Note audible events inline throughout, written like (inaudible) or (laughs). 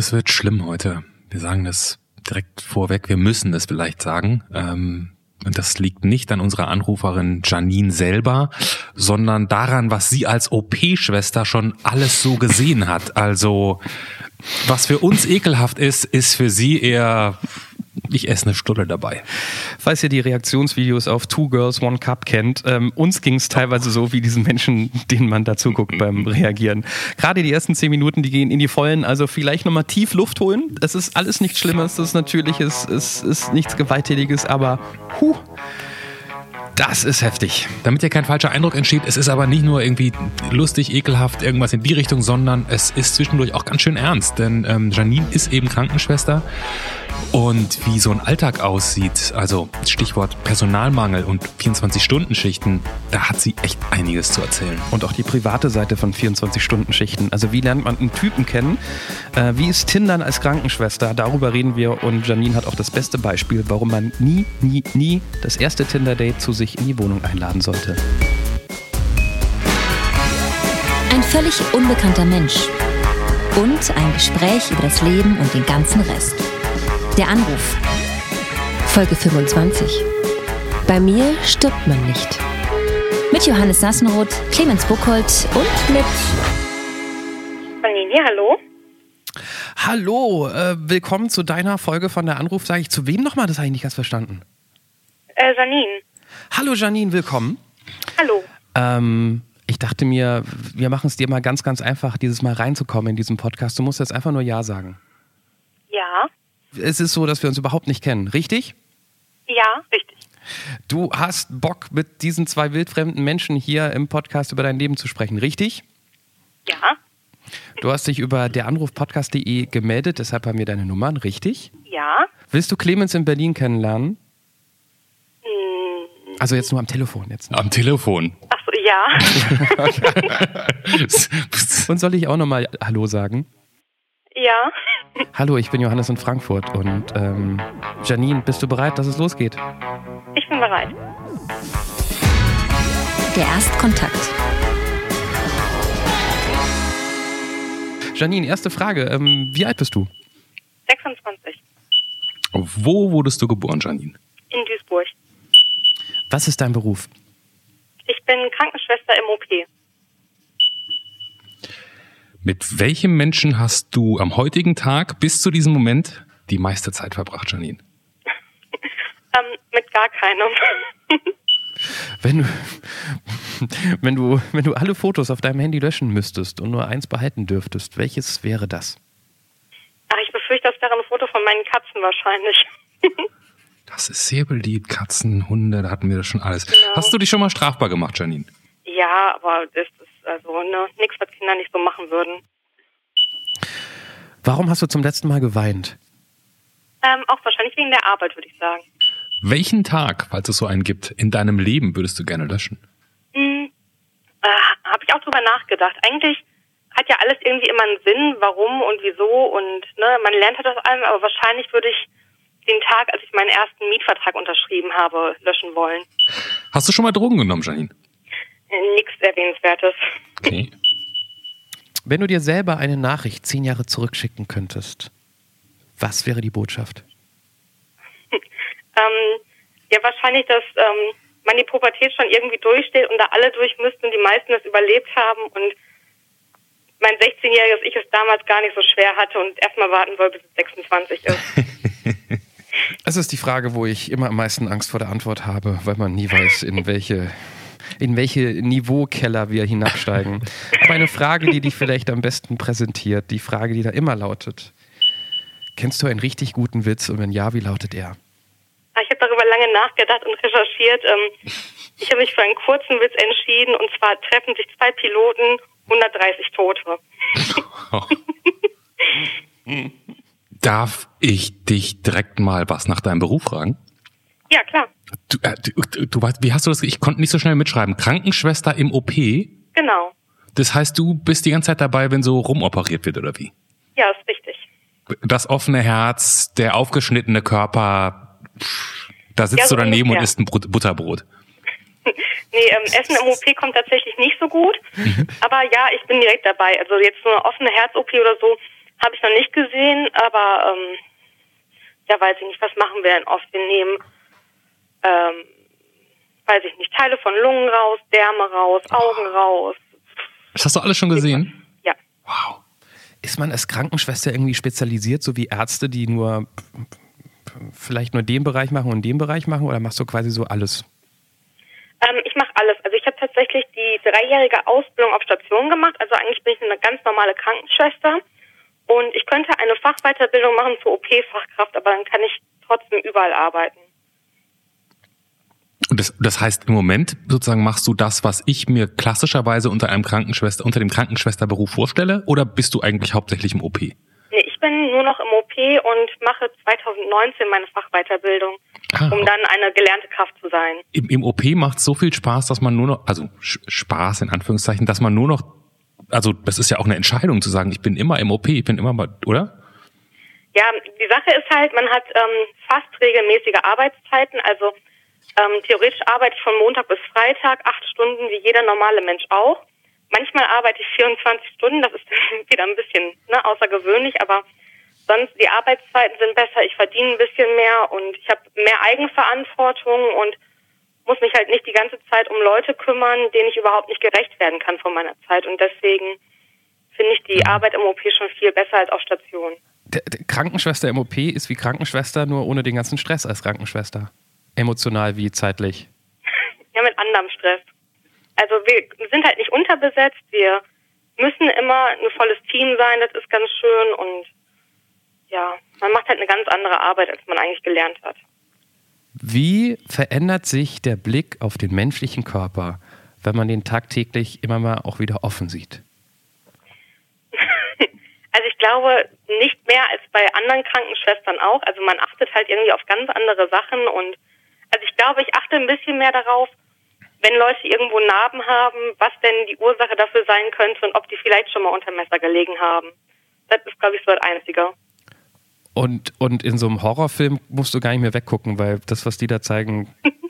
Es wird schlimm heute. Wir sagen das direkt vorweg. Wir müssen es vielleicht sagen. Ähm, und das liegt nicht an unserer Anruferin Janine selber, sondern daran, was sie als OP-Schwester schon alles so gesehen hat. Also, was für uns ekelhaft ist, ist für sie eher ich esse eine Stulle dabei. Falls ihr die Reaktionsvideos auf Two Girls, One Cup kennt, ähm, uns ging es teilweise so wie diesen Menschen, denen man dazu guckt beim Reagieren. Gerade die ersten zehn Minuten, die gehen in die Vollen, also vielleicht nochmal tief Luft holen. Es ist alles nichts Schlimmes, das ist Natürliches, es ist nichts Gewalttätiges, aber huh, das ist heftig. Damit hier kein falscher Eindruck entsteht, es ist aber nicht nur irgendwie lustig, ekelhaft, irgendwas in die Richtung, sondern es ist zwischendurch auch ganz schön ernst. Denn ähm, Janine ist eben Krankenschwester und wie so ein Alltag aussieht, also Stichwort Personalmangel und 24-Stunden-Schichten, da hat sie echt einiges zu erzählen. Und auch die private Seite von 24-Stunden-Schichten. Also wie lernt man einen Typen kennen? Äh, wie ist Tindern als Krankenschwester? Darüber reden wir und Janine hat auch das beste Beispiel, warum man nie, nie, nie das erste Tinder-Date zu sich in die Wohnung einladen sollte. Ein völlig unbekannter Mensch. Und ein Gespräch über das Leben und den ganzen Rest. Der Anruf. Folge 25. Bei mir stirbt man nicht. Mit Johannes Sassenroth, Clemens Buchholz und mit. Vanille, hallo? Hallo, äh, willkommen zu deiner Folge von der Anruf. Sage ich zu wem nochmal? Das habe ich nicht ganz verstanden. Äh, Janine. Hallo Janine, willkommen. Hallo. Ähm, ich dachte mir, wir machen es dir mal ganz, ganz einfach, dieses Mal reinzukommen in diesen Podcast. Du musst jetzt einfach nur Ja sagen. Ja. Es ist so, dass wir uns überhaupt nicht kennen, richtig? Ja, richtig. Du hast Bock, mit diesen zwei wildfremden Menschen hier im Podcast über dein Leben zu sprechen, richtig? Ja. Du hast dich über deranrufpodcast.de gemeldet, deshalb haben wir deine Nummern, richtig? Ja. Willst du Clemens in Berlin kennenlernen? Hm, Also jetzt nur am Telefon jetzt. Am Telefon. ach so, ja. (laughs) (laughs) (laughs) Und soll ich auch nochmal Hallo sagen? ja. Hallo, ich bin Johannes in Frankfurt und ähm, Janine, bist du bereit, dass es losgeht? Ich bin bereit. Der Erstkontakt. Janine, erste Frage. Ähm, wie alt bist du? 26. Wo wurdest du geboren, Janine? In Duisburg. Was ist dein Beruf? Ich bin Krankenschwester im OP. Mit welchem Menschen hast du am heutigen Tag bis zu diesem Moment die meiste Zeit verbracht, Janine? (laughs) Ähm, mit gar keinem. Wenn du, (laughs) wenn du, wenn du alle Fotos auf deinem Handy löschen müsstest und nur eins behalten dürftest, welches wäre das? ach, ich befürchte, das wäre ein Foto von meinen Katzen wahrscheinlich. (laughs) Das ist sehr beliebt. Katzen, Hunde, da hatten wir das schon alles. Genau. Hast du dich schon mal strafbar gemacht, Janine? ja, aber das ist also ne, nichts, was Kinder nicht so machen würden. Warum hast du zum letzten Mal geweint? Ähm, auch wahrscheinlich wegen der Arbeit, würde ich sagen. Welchen Tag, falls es so einen gibt, in deinem Leben würdest du gerne löschen? Hm, äh, Habe ich auch drüber nachgedacht. Eigentlich hat ja alles irgendwie immer einen Sinn, warum und wieso und ne, man lernt halt aus allem, aber wahrscheinlich würde ich den Tag, als ich meinen ersten Mietvertrag unterschrieben habe, löschen wollen. Hast du schon mal Drogen genommen, Janine? Nichts Erwähnenswertes. Okay. Wenn du dir selber eine Nachricht zehn Jahre zurückschicken könntest, was wäre die Botschaft? (laughs) Ähm, ja, wahrscheinlich, dass ähm, man die Pubertät schon irgendwie durchsteht und da alle durch müssten und die meisten das überlebt haben und mein 16-jähriges Ich es damals gar nicht so schwer hatte und erstmal warten soll, bis es 26 ist. (laughs) Das ist die Frage, wo ich immer am meisten Angst vor der Antwort habe, weil man nie weiß, in welche, in welche Niveaukeller wir hinabsteigen. (laughs) Aber eine Frage, die dich vielleicht am besten präsentiert, die Frage, die da immer lautet. Kennst du einen richtig guten Witz und wenn ja, wie lautet er? Ah, Ich habe darüber lange nachgedacht und recherchiert. Ähm, ich habe mich für einen kurzen Witz entschieden und zwar treffen sich zwei Piloten, 130 Tote. (laughs) Darf ich dich direkt mal was nach deinem Beruf fragen? Ja, klar. Du, äh, du, du weißt, wie hast du das? Ich konnte nicht so schnell mitschreiben. Krankenschwester im OP. Genau. Das heißt, du bist die ganze Zeit dabei, wenn so rumoperiert wird oder wie? Ja, ist richtig. Das offene Herz, der aufgeschnittene Körper, pff, da sitzt Ja, so du daneben und ungefähr. isst ein Brot- Butterbrot. (laughs) Nee, ähm, Essen im OP kommt tatsächlich nicht so gut. Aber ja, ich bin direkt dabei. Also jetzt so eine offene Herz-OP oder so Habe ich noch nicht gesehen, aber ähm, ja, weiß ich nicht, was machen wir denn oft? Wir nehmen, ähm, weiß ich nicht, Teile von Lungen raus, Därme raus, Augen raus. Das hast du alles schon gesehen? Ja. Wow. Ist man als Krankenschwester irgendwie spezialisiert, so wie Ärzte, die nur vielleicht nur den Bereich machen und den Bereich machen oder machst du quasi so alles? Ähm, ich mache alles. Also ich habe tatsächlich die dreijährige Ausbildung auf Station gemacht. Also eigentlich bin ich eine ganz normale Krankenschwester. Und ich könnte eine Fachweiterbildung machen zur OP-Fachkraft, aber dann kann ich trotzdem überall arbeiten. Und das, das heißt, im Moment sozusagen machst du das, was ich mir klassischerweise unter einem Krankenschwester, unter dem Krankenschwesterberuf vorstelle, oder bist du eigentlich hauptsächlich im OP? Nee, ich bin nur noch im OP und mache 2019 meine Fachweiterbildung, Ah, um dann eine gelernte Kraft zu sein. Im, im OP macht so viel Spaß, dass man nur noch, also Spaß in Anführungszeichen, dass man nur noch, also das ist ja auch eine Entscheidung zu sagen, ich bin immer im OP, ich bin immer mal, oder? Ja, die Sache ist halt, man hat ähm, fast regelmäßige Arbeitszeiten. Also ähm, theoretisch arbeite ich von Montag bis Freitag acht Stunden, wie jeder normale Mensch auch. Manchmal arbeite ich 24 Stunden, das ist (laughs) wieder ein bisschen ne, außergewöhnlich, aber sonst die Arbeitszeiten sind besser, ich verdiene ein bisschen mehr und ich habe mehr Eigenverantwortung und muss mich halt nicht die ganze Zeit um Leute kümmern, denen ich überhaupt nicht gerecht werden kann von meiner Zeit. Und deswegen finde ich die Arbeit im OP schon viel besser als auf Station. Der, der Krankenschwester im OP ist wie Krankenschwester, nur ohne den ganzen Stress als Krankenschwester. Emotional wie zeitlich. Ja, mit anderem Stress. Also wir sind halt nicht unterbesetzt, wir müssen immer ein volles Team sein, das ist ganz schön und ja, man macht halt eine ganz andere Arbeit, als man eigentlich gelernt hat. Wie verändert sich der Blick auf den menschlichen Körper, wenn man den tagtäglich immer mal auch wieder offen sieht? (laughs) Also ich glaube nicht mehr als bei anderen Krankenschwestern auch. Also man achtet halt irgendwie auf ganz andere Sachen und also ich glaube, ich achte ein bisschen mehr darauf, wenn Leute irgendwo Narben haben, was denn die Ursache dafür sein könnte und ob die vielleicht schon mal unter Messer gelegen haben. Das ist, glaube ich, so das Einzige. Und, und in so einem Horrorfilm musst du gar nicht mehr weggucken, weil das, was die da zeigen. (laughs)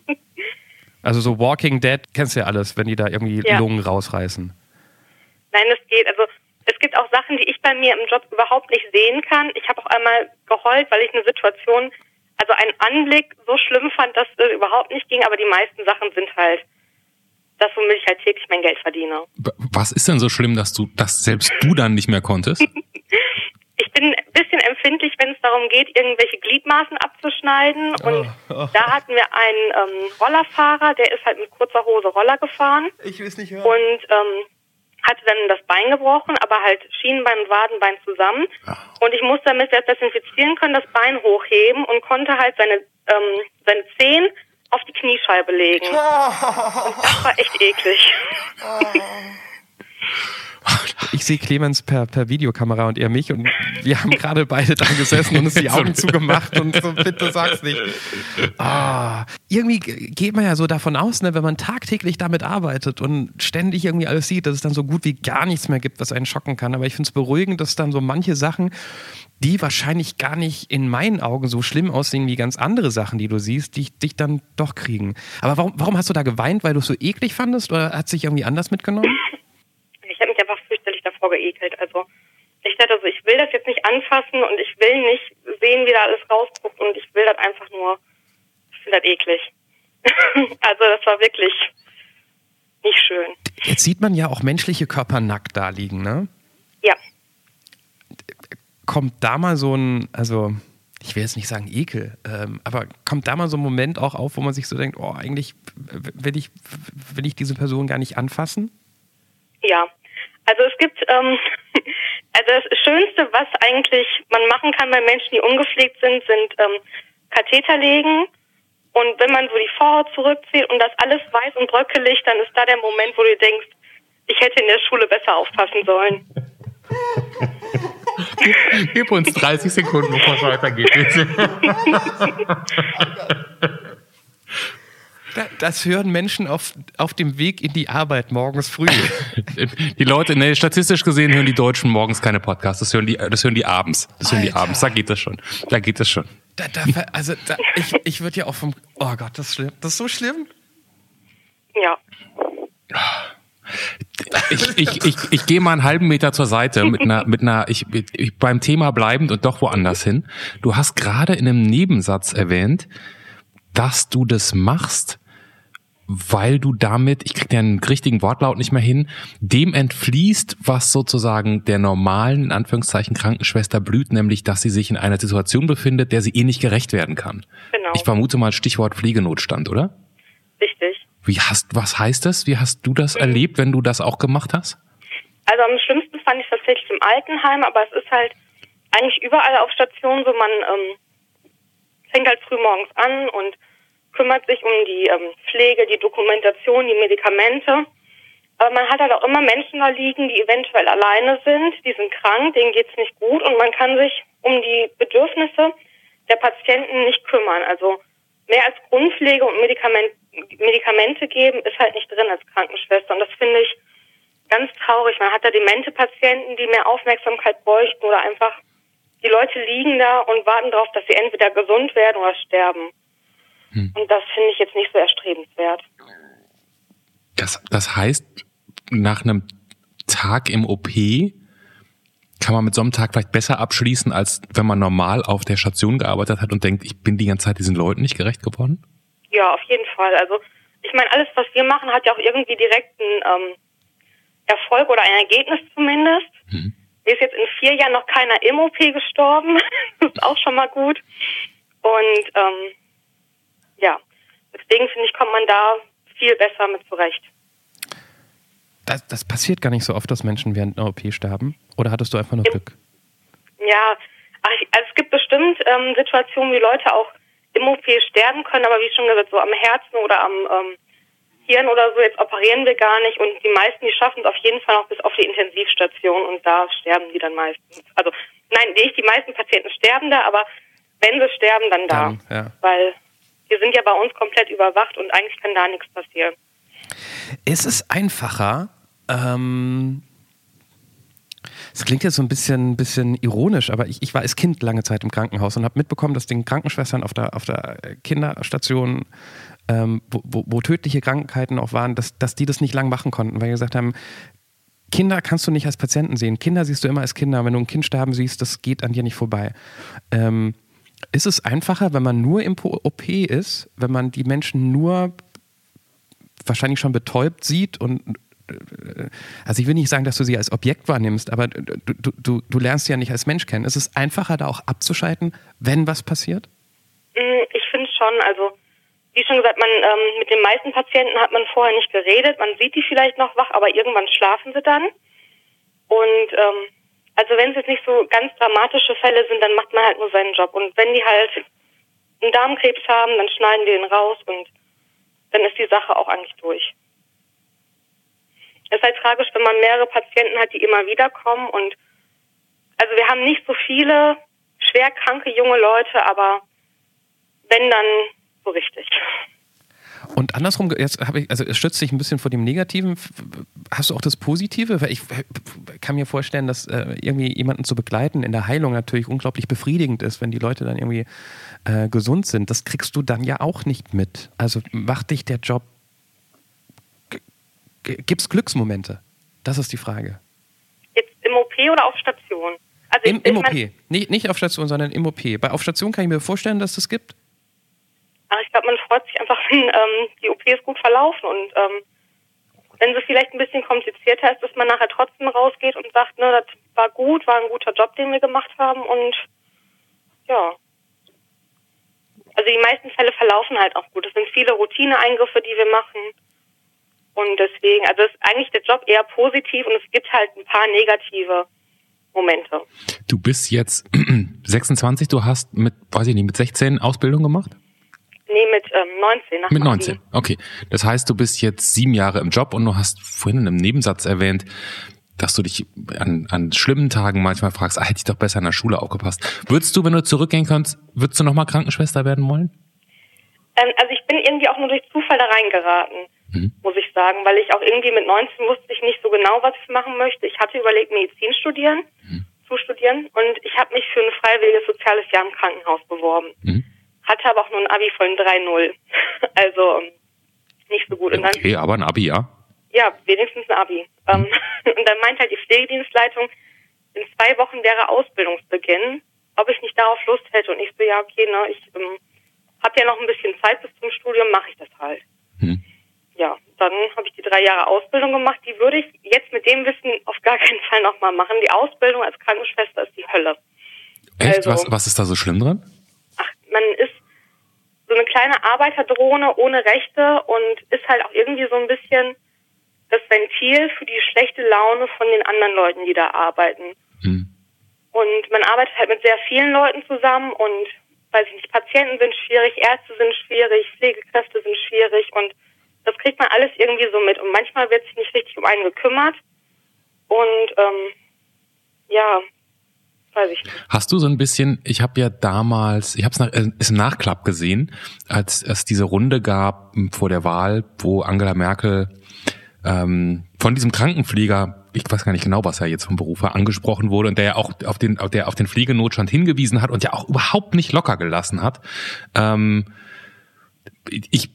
Also so Walking Dead kennst du ja alles, wenn die da irgendwie Ja. Lungen rausreißen. Nein, es geht. Also es gibt auch Sachen, die ich bei mir im Job überhaupt nicht sehen kann. Ich habe auch einmal geheult, weil ich eine Situation, also einen Anblick so schlimm fand, dass es überhaupt nicht ging. Aber die meisten Sachen sind halt das, womit ich halt täglich mein Geld verdiene. Was ist denn so schlimm, dass du, dass selbst du dann nicht mehr konntest? (laughs) Ich bin ein bisschen empfindlich, wenn es darum geht, irgendwelche Gliedmaßen abzuschneiden. Und da hatten wir einen ähm, Rollerfahrer, der ist halt mit kurzer Hose Roller gefahren. Ich will es nicht hören. und ähm, hatte dann das Bein gebrochen, aber halt Schienenbein und Wadenbein zusammen. Und ich musste damit das desinfizieren können, das Bein hochheben und konnte halt seine, ähm, seine Zehen auf die Kniescheibe legen. Und (laughs) das war echt eklig. (laughs) Ich sehe Clemens per, per Videokamera und er mich und wir haben gerade beide da gesessen und uns die (laughs) Augen zugemacht und so, bitte sag's nicht. Ah, irgendwie geht man ja so davon aus, ne, wenn man tagtäglich damit arbeitet und ständig irgendwie alles sieht, dass es dann so gut wie gar nichts mehr gibt, was einen schocken kann. Aber ich finde es beruhigend, dass dann so manche Sachen, die wahrscheinlich gar nicht in meinen Augen so schlimm aussehen wie ganz andere Sachen, die du siehst, die dich dann doch kriegen. Aber warum, warum hast du da geweint, weil du es so eklig fandest oder hat sich irgendwie anders mitgenommen? Ich habe mich einfach fürchterlich davor geekelt. Also ich dachte so, ich will das jetzt nicht anfassen und ich will nicht sehen, wie da alles rausguckt und ich will das einfach nur, ich finde das eklig. (laughs) also das war wirklich nicht schön. Jetzt sieht man ja auch menschliche Körper nackt da liegen, ne? Ja. Kommt da mal so ein, also ich will jetzt nicht sagen Ekel, ähm, aber kommt da mal so ein Moment auch auf, wo man sich so denkt, oh, eigentlich will ich, will ich diese Person gar nicht anfassen? Ja, also es gibt, ähm, (laughs) also das Schönste, was eigentlich man machen kann bei Menschen, die ungepflegt sind, sind ähm, Katheter legen. Und wenn man so die Vorhaut zurückzieht und das alles weiß und bröckelig, dann ist da der Moment, wo du denkst, ich hätte in der Schule besser aufpassen sollen. Gib uns 30 Sekunden, bevor es weitergeht. (laughs) (laughs) Da- Das hören Menschen auf, auf dem Weg in die Arbeit morgens früh. (laughs) Die Leute, ne, statistisch gesehen hören die Deutschen morgens keine Podcasts, das hören die, das hören die abends. Das hören die Alter. abends, da geht das schon. Da geht das schon. Da, da, also da, ich, ich würde ja auch vom, oh Gott, das ist schlimm. Das ist so schlimm. Ja. Ich, ich, ich, ich gehe mal einen halben Meter zur Seite mit einer, mit einer, ich, ich beim Thema bleibend und doch woanders hin. Du hast gerade in einem Nebensatz erwähnt, dass du das machst, weil du damit, ich krieg den richtigen Wortlaut nicht mehr hin, dem entfließt, was sozusagen der normalen, in Anführungszeichen, Krankenschwester blüht, nämlich, dass sie sich in einer Situation befindet, der sie eh nicht gerecht werden kann. Genau. Ich vermute mal Stichwort Pflegenotstand, oder? Richtig. Wie hast, was heißt das? Wie hast du das erlebt, wenn du das auch gemacht hast? Also am schlimmsten fand ich es tatsächlich im Altenheim, aber es ist halt eigentlich überall auf Stationen so, man ähm, fängt halt früh morgens an und kümmert sich um die ähm, Pflege, die Dokumentation, die Medikamente. Aber man hat halt auch immer Menschen da liegen, die eventuell alleine sind, die sind krank, denen geht's nicht gut und man kann sich um die Bedürfnisse der Patienten nicht kümmern. Also mehr als Grundpflege und Medikament, Medikamente geben ist halt nicht drin als Krankenschwester. Und das finde ich ganz traurig. Man hat da demente Patienten, die mehr Aufmerksamkeit bräuchten oder einfach die Leute liegen da und warten darauf, dass sie entweder gesund werden oder sterben. Hm. Und das finde ich jetzt nicht so erstrebenswert. Das, das heißt, nach einem Tag im OP kann man mit so einem Tag vielleicht besser abschließen, als wenn man normal auf der Station gearbeitet hat und denkt, ich bin die ganze Zeit diesen Leuten nicht gerecht geworden? Ja, auf jeden Fall. Also ich meine, alles, was wir machen, hat ja auch irgendwie direkten ähm, Erfolg oder ein Ergebnis zumindest. Hm. Mir ist jetzt in vier Jahren noch keiner im OP gestorben. (laughs) das ist auch schon mal gut. Und ähm, ja, deswegen finde ich, kommt man da viel besser mit zurecht. Das, das, passiert gar nicht so oft, dass Menschen während einer OP sterben? Oder hattest du einfach nur Glück? Ja, also es gibt bestimmt ähm, Situationen, wie Leute auch im OP sterben können, aber wie schon gesagt, so am Herzen oder am ähm, Hirn oder so, jetzt operieren wir gar nicht und die meisten, die schaffen es auf jeden Fall noch bis auf die Intensivstation und da sterben die dann meistens. Also nein, nicht die meisten Patienten sterben da, aber wenn sie sterben, dann da. Dann, ja. Weil wir sind ja bei uns komplett überwacht und eigentlich kann da nichts passieren. Ist es einfacher, ähm, es klingt jetzt so ein bisschen, bisschen ironisch, aber ich, ich war als Kind lange Zeit im Krankenhaus und habe mitbekommen, dass den Krankenschwestern auf der, auf der Kinderstation, ähm, wo, wo, wo, tödliche Krankheiten auch waren, dass, dass die das nicht lang machen konnten, weil sie gesagt haben, Kinder kannst du nicht als Patienten sehen. Kinder siehst du immer als Kinder. Wenn du ein Kind sterben siehst, das geht an dir nicht vorbei. Ähm, ist es einfacher, wenn man nur im OP ist, wenn man die Menschen nur wahrscheinlich schon betäubt sieht und äh, also ich will nicht sagen, dass du sie als Objekt wahrnimmst, aber du, du, du, lernst sie ja nicht als Mensch kennen. Ist es einfacher, da auch abzuschalten, wenn was passiert? Mm, ich finde schon, also wie schon gesagt, man ähm, mit den meisten Patienten hat man vorher nicht geredet, man sieht die vielleicht noch wach, aber irgendwann schlafen sie dann. Und ähm, also wenn es jetzt nicht so ganz dramatische Fälle sind, dann macht man halt nur seinen Job. Und wenn die halt einen Darmkrebs haben, dann schneiden die den raus und dann ist die Sache auch eigentlich durch. Es ist halt tragisch, wenn man mehrere Patienten hat, die immer wieder kommen und also wir haben nicht so viele schwerkranke junge Leute, aber wenn dann so richtig. Und andersrum, jetzt habe ich, also es stützt sich ein bisschen vor dem Negativen. Hast du auch das Positive? Weil ich kann mir vorstellen, dass äh, irgendwie jemanden zu begleiten in der Heilung natürlich unglaublich befriedigend ist, wenn die Leute dann irgendwie äh, gesund sind. Das kriegst du dann ja auch nicht mit. Also macht dich der Job. Gibt es Glücksmomente? Das ist die Frage. Jetzt im OP oder auf Station? Also Im, im OP. Nicht, nicht auf Station, sondern im OP. Bei auf Station kann ich mir vorstellen, dass es das gibt. Aber ich glaube, man freut sich einfach, (laughs) wenn ähm, die OPs gut verlaufen und ähm, wenn sie vielleicht ein bisschen komplizierter ist, dass man nachher trotzdem rausgeht und sagt, ne, das war gut, war ein guter Job, den wir gemacht haben und ja. Also die meisten Fälle verlaufen halt auch gut. Es sind viele Routineeingriffe, die wir machen. Und deswegen, also ist eigentlich der Job eher positiv und es gibt halt ein paar negative Momente. Du bist jetzt (clears throat) 26, du hast mit, weiß ich nicht, mit 16 Ausbildung gemacht? Nee, mit ähm, 19. mit 19, Abi. okay. Das heißt, du bist jetzt sieben Jahre im Job und du hast vorhin in einem Nebensatz erwähnt, dass du dich an, an schlimmen Tagen manchmal fragst, ah, hätte ich doch besser in der Schule aufgepasst. Würdest du, wenn du zurückgehen könntest, würdest du nochmal Krankenschwester werden wollen? Ähm, also ich bin irgendwie auch nur durch Zufall da reingeraten, mhm. muss ich sagen, weil ich auch irgendwie mit 19 wusste ich nicht so genau, was ich machen möchte. Ich hatte überlegt, Medizin studieren, mhm. zu studieren und ich habe mich für ein freiwilliges soziales Jahr im Krankenhaus beworben. Mhm hatte aber auch nur ein Abi von 3-0. (laughs) Also ähm, nicht so gut. Okay, aber ein Abi, ja. ja, wenigstens ein Abi. Ähm, (laughs) und dann meint halt die Pflegedienstleitung, in zwei Wochen wäre Ausbildungsbeginn, ob ich nicht darauf Lust hätte. Und ich so, ja, okay, ne, ich ähm, habe ja noch ein bisschen Zeit bis zum Studium, mache ich das halt. Hm. Ja, dann habe ich die drei Jahre Ausbildung gemacht. Die würde ich jetzt mit dem Wissen auf gar keinen Fall nochmal machen. Die Ausbildung als Krankenschwester ist die Hölle. Echt? Also, was, was ist da so schlimm dran? Ach, man ist so eine kleine Arbeiterdrohne ohne Rechte und ist halt auch irgendwie so ein bisschen das Ventil für die schlechte Laune von den anderen Leuten, die da arbeiten. Hm. Und man arbeitet halt mit sehr vielen Leuten zusammen und weiß ich nicht, Patienten sind schwierig, Ärzte sind schwierig, Pflegekräfte sind schwierig und das kriegt man alles irgendwie so mit. Und manchmal wird sich nicht richtig um einen gekümmert. Und ähm, ja, weiß ich nicht. Hast du so ein bisschen, ich habe ja damals, ich habe es nach, äh, ist im Nachklapp gesehen, als es diese Runde gab vor der Wahl, wo Angela Merkel ähm, von diesem Krankenpfleger, ich weiß gar nicht genau, was er jetzt vom Beruf war, angesprochen wurde und der ja auch auf den, der auf den Pflegenotstand hingewiesen hat und ja auch überhaupt nicht locker gelassen hat. Ähm, ich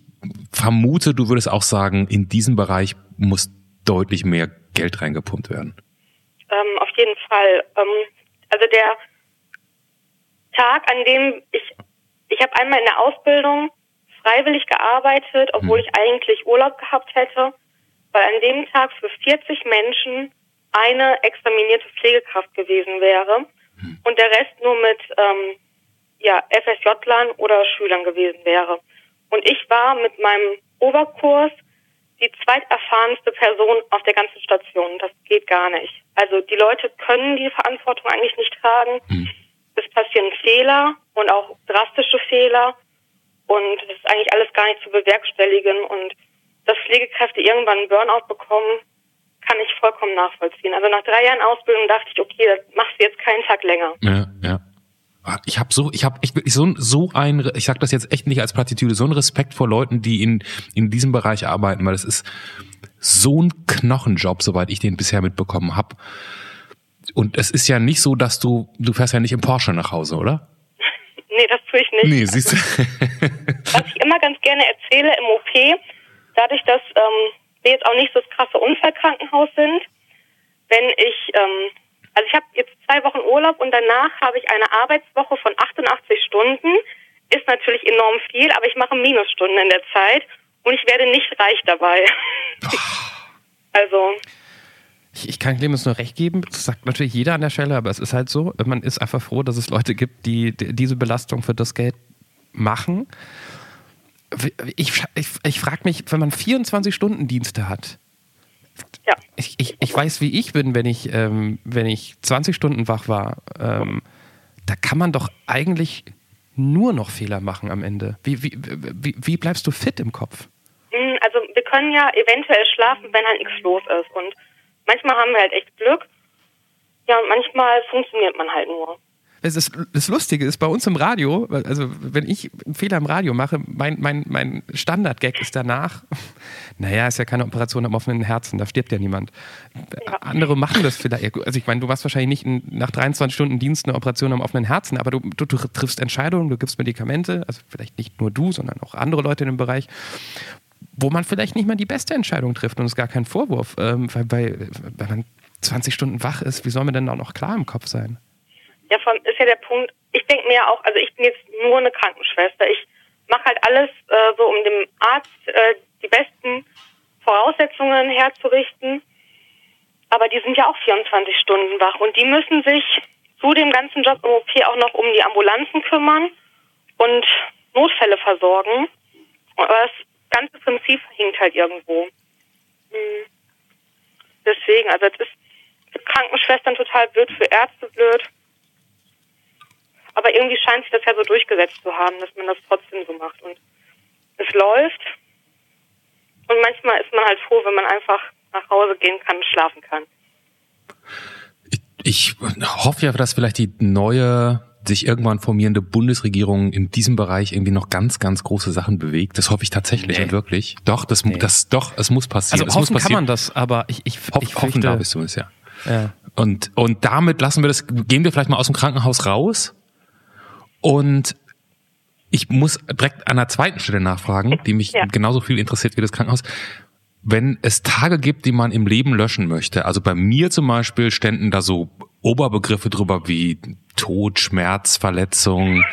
vermute, du würdest auch sagen, in diesem Bereich muss deutlich mehr Geld reingepumpt werden. Ähm, auf jeden Fall. Ähm, also der Tag, an dem ich, ich habe einmal in der Ausbildung freiwillig gearbeitet, obwohl hm. ich eigentlich Urlaub gehabt hätte weil an dem Tag für 40 Menschen eine examinierte Pflegekraft gewesen wäre hm. und der Rest nur mit ähm, ja, FSJ-Lern oder Schülern gewesen wäre. Und ich war mit meinem Oberkurs die zweiterfahrenste Person auf der ganzen Station. Das geht gar nicht. Also die Leute können die Verantwortung eigentlich nicht tragen. Mhm. Es passieren Fehler und auch drastische Fehler. Und es ist eigentlich alles gar nicht zu bewerkstelligen. Und dass Pflegekräfte irgendwann einen Burnout bekommen, kann ich vollkommen nachvollziehen. Also nach drei Jahren Ausbildung dachte ich, okay, das machst du jetzt keinen Tag länger. Ja, ja. Ich habe so, ich habe ich, so so ein, ich sag das jetzt echt nicht als Plattitüde, so ein Respekt vor Leuten, die in in diesem Bereich arbeiten, weil es ist so ein Knochenjob, soweit ich den bisher mitbekommen habe. Und es ist ja nicht so, dass du du fährst ja nicht im Porsche nach Hause, oder? (laughs) nee, das tue ich nicht. Nee, siehst du. (laughs) Was ich immer ganz gerne erzähle im OP, dadurch, dass ähm, wir jetzt auch nicht so das krasse Unfallkrankenhaus sind, wenn ich, ähm, also ich habe jetzt zwei Wochen Urlaub und danach habe ich eine Arbeitswoche von 88 Stunden, ist natürlich enorm viel, aber ich mache Minusstunden in der Zeit und ich werde nicht reich dabei. (laughs) also. Ich, ich kann Clemens nur recht geben, das sagt natürlich jeder an der Stelle, aber es ist halt so, man ist einfach froh, dass es Leute gibt, die, die diese Belastung für das Geld machen ich, ich, ich frage mich, wenn man 24-Stunden-Dienste hat, ja. Ich, ich, ich weiß, wie ich bin, wenn ich, ähm, wenn ich 20 Stunden wach war. Ähm, da kann man doch eigentlich nur noch Fehler machen am Ende. Wie, wie, wie, wie bleibst du fit im Kopf? Hm, also wir können ja eventuell schlafen, wenn halt nichts los ist. Und manchmal haben wir halt echt Glück. Ja, und manchmal funktioniert man halt nur es ist, das Lustige ist, bei uns im Radio, also wenn ich einen Fehler im Radio mache, mein, mein, mein Standard-Gag ist danach, (laughs) naja, ist ja keine Operation am offenen Herzen, da stirbt ja niemand. Ja. Andere machen das vielleicht, also ich meine, du machst wahrscheinlich nicht nach 23 Stunden Dienst eine Operation am offenen Herzen, aber du, du, du triffst Entscheidungen, du gibst Medikamente, also vielleicht nicht nur du, sondern auch andere Leute in dem Bereich, wo man vielleicht nicht mal die beste Entscheidung trifft und es ist gar kein Vorwurf, ähm, weil, weil, weil man 20 Stunden wach ist, wie soll man denn auch noch klar im Kopf sein? Ja, von, ist ja der Punkt, ich denke mir auch, also ich bin jetzt nur eine Krankenschwester. Ich mache halt alles äh, so, um dem Arzt äh, die besten Voraussetzungen herzurichten. Aber die sind ja auch 24 Stunden wach und die müssen sich zu dem ganzen Job im OP auch noch um die Ambulanzen kümmern und Notfälle versorgen. Aber das ganze Prinzip hinkt halt irgendwo. Hm. Deswegen, also es ist für Krankenschwestern total blöd, für Ärzte blöd. Aber irgendwie scheint sich das ja so durchgesetzt zu haben, dass man das trotzdem so macht. Und es läuft. Und manchmal ist man halt froh, wenn man einfach nach Hause gehen kann und schlafen kann. Ich, hoffe ja, dass vielleicht die neue sich irgendwann formierende Bundesregierung in diesem Bereich irgendwie noch ganz, ganz große Sachen bewegt. Das hoffe ich tatsächlich nee. und wirklich. Doch, das, nee. das, doch, es muss passieren. Also es hoffen kann man das, aber ich, ich, Hoff, ich hoffen darf du es ja. ja. Und, und damit lassen wir das, gehen wir vielleicht mal aus dem Krankenhaus raus und ich muss direkt an der zweiten Stelle nachfragen, die mich ja. genauso viel interessiert wie das Krankenhaus. wenn es Tage gibt, die man im Leben löschen möchte. Also bei mir zum Beispiel ständen da so Oberbegriffe drüber wie Tod, Schmerz, Verletzung.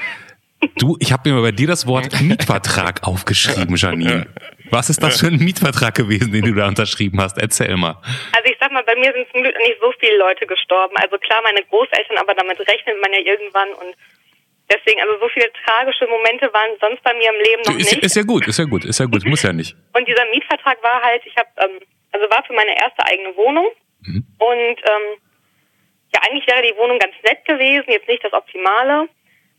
Du, ich habe mir bei dir das Wort (laughs) Mietvertrag aufgeschrieben, Janine. Was ist das für ein Mietvertrag gewesen, den du da unterschrieben hast? Erzähl mal. Also ich sag mal, bei mir sind zum Glück nicht so viele Leute gestorben. Also klar, meine Großeltern, aber damit rechnet man ja irgendwann und deswegen, also so viele tragische Momente waren sonst bei mir im Leben noch ist, nicht. Ist ja gut, ist ja gut, ist ja gut, muss ja nicht. Und dieser Mietvertrag war halt, ich habe, ähm, also war für meine erste eigene Wohnung Mhm. und ähm, ja, eigentlich wäre die Wohnung ganz nett gewesen, jetzt nicht das Optimale.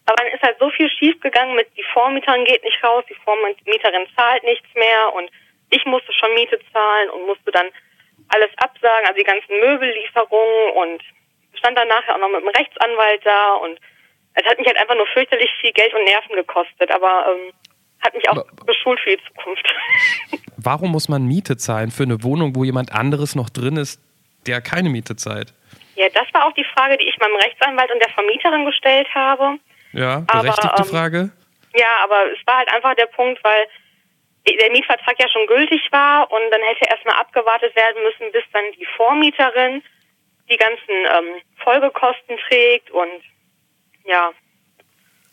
Aber dann ist halt so viel schiefgegangen mit, die Vormieterin geht nicht raus, die Vormieterin zahlt nichts mehr und ich musste schon Miete zahlen und musste dann alles absagen, also die ganzen Möbellieferungen und stand dann nachher auch noch mit einem Rechtsanwalt da und es hat mich halt einfach nur fürchterlich viel Geld und Nerven gekostet, aber ähm, hat mich auch Aber- geschult für die Zukunft. (laughs) Warum muss man Miete zahlen für eine Wohnung, wo jemand anderes noch drin ist, der keine Miete zahlt? ja, das war auch die Frage, die ich meinem Rechtsanwalt und der Vermieterin gestellt habe. Ja, Aber, berechtigte ähm, Frage. Ja, aber es war halt einfach der Punkt, weil der Mietvertrag ja schon gültig war und dann hätte erstmal abgewartet werden müssen, bis dann die Vormieterin die ganzen ähm, Folgekosten trägt und ja,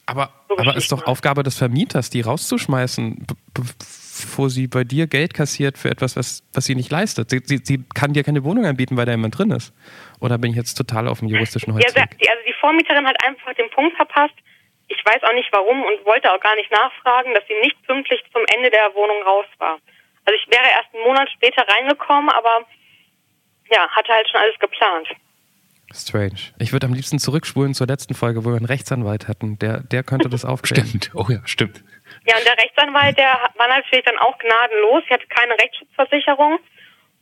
Aber, so aber ist doch. Aufgabe des Vermieters, die rauszuschmeißen, be- bevor sie bei dir Geld kassiert für etwas, was, was sie nicht leistet. Sie, sie, sie kann dir keine Wohnung anbieten, weil da jemand drin ist. Oder bin ich jetzt total auf dem juristischen ja Holzweg? die, also die Vormieterin hat einfach den Punkt verpasst. Ich weiß auch nicht warum und wollte auch gar nicht nachfragen, dass sie nicht pünktlich zum Ende der Wohnung raus war. Also ich wäre erst einen Monat später reingekommen, aber ja, hatte halt schon alles geplant. Strange. Ich würde am liebsten zurückspulen zur letzten Folge, wo wir einen Rechtsanwalt hatten. Der, der könnte das aufklären. Stimmt. Oh ja, stimmt. Ja, und der Rechtsanwalt, der war natürlich dann auch gnadenlos. Ich hatte keine Rechtsschutzversicherung.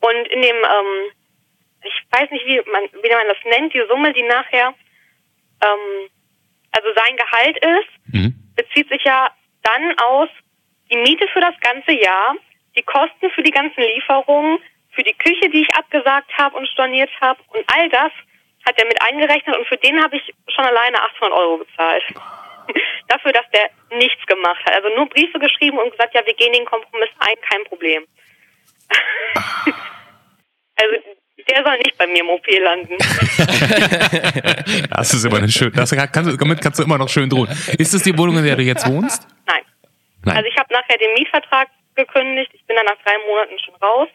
Und in dem, ähm, ich weiß nicht, wie man, wie man das nennt, die Summe, die nachher, ähm, also sein Gehalt ist, Mhm. bezieht sich ja dann aus die Miete für das ganze Jahr, die Kosten für die ganzen Lieferungen, für die Küche, die ich abgesagt habe und storniert habe und all das hat er mit eingerechnet und für den habe ich schon alleine 800 Euro bezahlt. (laughs) Dafür, dass der nichts gemacht hat. Also nur Briefe geschrieben und gesagt, ja, wir gehen den Kompromiss ein, kein Problem. (laughs) also der soll nicht bei mir im OP landen. (laughs) Das ist immer eine schön. Das kannst, damit kannst du immer noch schön drohen. Ist es die Wohnung, in der du jetzt wohnst? Nein. Nein. Also ich habe nachher den Mietvertrag gekündigt. Ich bin dann nach drei Monaten schon raus.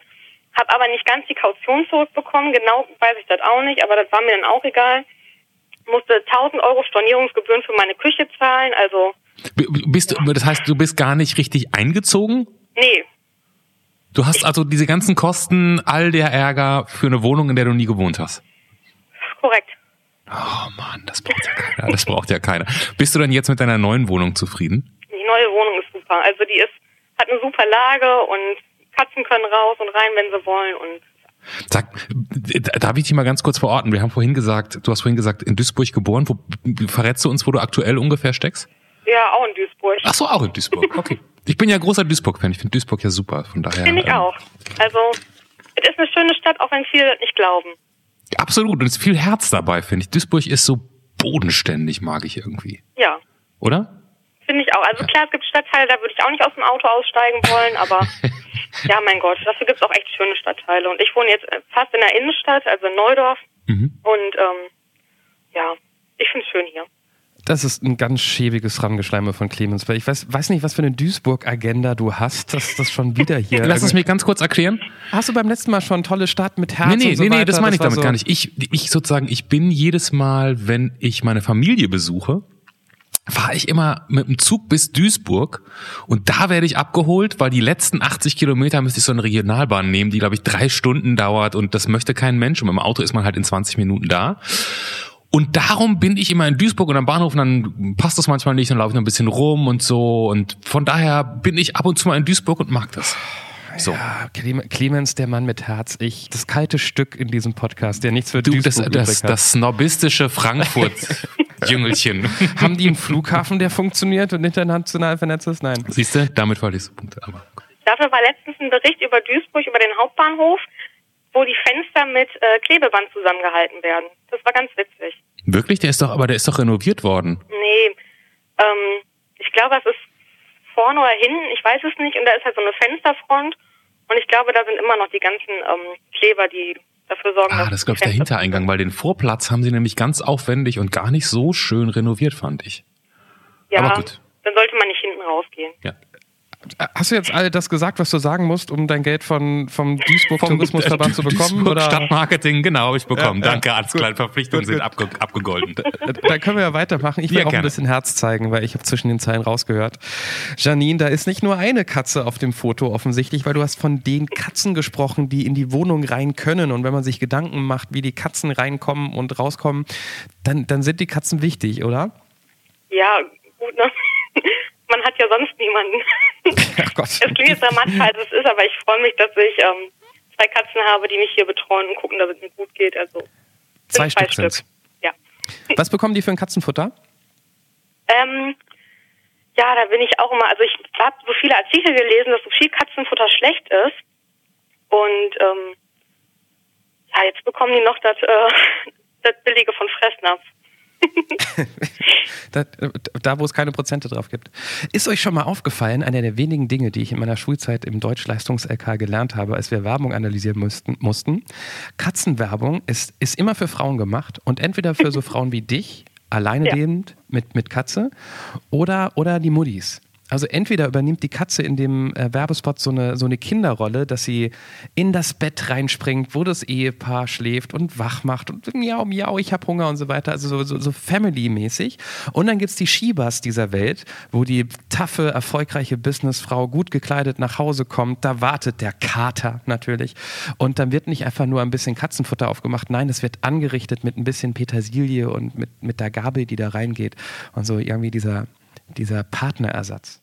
Habe aber nicht ganz die Kaution zurückbekommen. Genau weiß ich das auch nicht, aber das war mir dann auch egal. Musste 1000 Euro Stornierungsgebühren für meine Küche zahlen. Also B- Bist du, das heißt, du bist gar nicht richtig eingezogen? nee, Du hast also diese ganzen Kosten, all der Ärger für eine Wohnung, in der du nie gewohnt hast. korrekt. Oh Mann, das braucht ja keiner. Das braucht ja keiner. Bist du denn jetzt mit deiner neuen Wohnung zufrieden? Die neue Wohnung ist super. Also die ist hat eine super Lage und Katzen können raus und rein, wenn sie wollen und Sag, darf ich dich mal ganz kurz verorten? Wir haben vorhin gesagt, du hast vorhin gesagt, in Duisburg geboren. Wo, verrätst du uns, wo du aktuell ungefähr steckst? ja, auch in Duisburg. Ach so, auch in Duisburg. (laughs) Okay. Ich bin ja großer Duisburg-Fan. Ich finde Duisburg ja super. Von daher. Finde ich ähm, auch. Also es ist eine schöne Stadt, auch wenn viele das nicht glauben. Absolut. Und es ist viel Herz dabei, finde ich. Duisburg ist so bodenständig, mag ich irgendwie. Ja. Oder? Finde ich auch. Also klar, es gibt Stadtteile, da würde ich auch nicht aus dem Auto aussteigen wollen, aber (laughs) ja, mein Gott, dafür gibt es auch echt schöne Stadtteile. Und ich wohne jetzt äh, fast in der Innenstadt, also in Neudorf. Mhm. Und ähm, ja, ich finde es schön hier. Das ist ein ganz schäbiges Rangeschleime von Clemens, weil ich weiß, weiß nicht, was für eine Duisburg-Agenda du hast, dass das schon wieder hier. (laughs) Lass es mir ganz kurz erklären. Hast du beim letzten Mal schon tolle Stadt mit Herz Nee, nee, und so nee, nee, weiter? das meine ich war damit so, gar nicht. Ich, ich sozusagen, ich bin jedes Mal, wenn ich meine Familie besuche, fahre ich immer mit dem Zug bis Duisburg und da werde ich abgeholt, weil die letzten 80 Kilometer müsste ich so eine Regionalbahn nehmen, die glaube ich drei Stunden dauert und das möchte kein Mensch und mit dem Auto ist man halt in 20 Minuten da. Und darum bin ich immer in Duisburg und am Bahnhof und dann passt das manchmal nicht, dann laufe ich noch ein bisschen rum und so und von daher bin ich ab und zu mal in Duisburg und mag das. So. Ja, Clem- Clemens, der Mann mit Herz, ich, das kalte Stück in diesem Podcast, der nichts für Du, das, Duisburg das, hat. das snobistische (laughs) Frankfurt-Jüngelchen. (laughs) Haben die einen Flughafen, der funktioniert und international vernetzt ist? Nein. Siehst du, damit verlierst du Punkte. Aber Dafür war letztens ein Bericht über Duisburg, über den Hauptbahnhof, wo die Fenster mit äh, Klebeband zusammengehalten werden. Das war ganz witzig. wirklich, der ist doch, aber der ist doch renoviert worden. Nee, ähm, ich glaube, es ist vorne oder hinten, ich weiß es nicht. Und da ist halt so eine Fensterfront Und ich glaube, da sind immer noch die ganzen ähm, Kleber, die dafür sorgen, Ah, das glaube ich, der Hintereingang, weil den Vorplatz haben sie nämlich ganz aufwendig und gar nicht so schön renoviert, fand ich. Ja, aber gut. dann sollte man nicht hinten rausgehen. Ja. Hast du jetzt all das gesagt, was du sagen musst, um dein Geld von, vom Duisburg Tourismusverband zu bekommen? Duisburg Oder? Stadtmarketing, genau, habe ich bekommen. Ja, ja. Danke, alles klar, Verpflichtungen sind abge abgegolten. Da können wir ja weitermachen. Ich will Ja, auch ein gerne. bisschen Herz zeigen, weil ich habe zwischen den Zeilen rausgehört. Janine, da ist nicht nur eine Katze auf dem Foto offensichtlich, weil du hast von den Katzen gesprochen, die in die Wohnung rein können. Und wenn man sich Gedanken macht, wie die Katzen reinkommen und rauskommen, dann, dann sind die Katzen wichtig, oder? Ja, gut, ne? Man hat ja sonst niemanden. (laughs) Ach Gott. Es klingt jetzt dramatisch, als es ist, aber ich freue mich, dass ich ähm, zwei Katzen habe, die mich hier betreuen und gucken, dass es mir gut geht. Also Zwei Stück sind's. Ja. (laughs) Was bekommen die für ein Katzenfutter? Ähm, ja, da bin ich auch immer, also ich habe so viele Artikel gelesen, dass so viel Katzenfutter schlecht ist. Und ähm, ja, jetzt bekommen die noch das, äh, (laughs) das Billige von Fressnapf. (laughs) Da, da, wo es keine Prozente drauf gibt. Ist euch schon mal aufgefallen, einer der wenigen Dinge, die ich in meiner Schulzeit im Deutsch-Leistungs-LK gelernt habe, als wir Werbung analysieren mussten, mussten Katzenwerbung ist, ist immer für Frauen gemacht und entweder für so (laughs) Frauen wie dich, alleine Ja. lebend mit, mit Katze, oder, oder die Muddis. Also entweder übernimmt die Katze in dem äh, Werbespot so eine, so eine Kinderrolle, dass sie in das Bett reinspringt, wo das Ehepaar schläft und wach macht und miau, miau, ich hab Hunger und so weiter. Also so, so, so Family-mäßig. Und dann gibt's die Shibas dieser Welt, wo die taffe, erfolgreiche Businessfrau gut gekleidet nach Hause kommt. Da wartet der Kater natürlich. Und dann wird nicht einfach nur ein bisschen Katzenfutter aufgemacht. Nein, es wird angerichtet mit ein bisschen Petersilie und mit, mit der Gabel, die da reingeht. Und so irgendwie dieser, dieser Partnerersatz.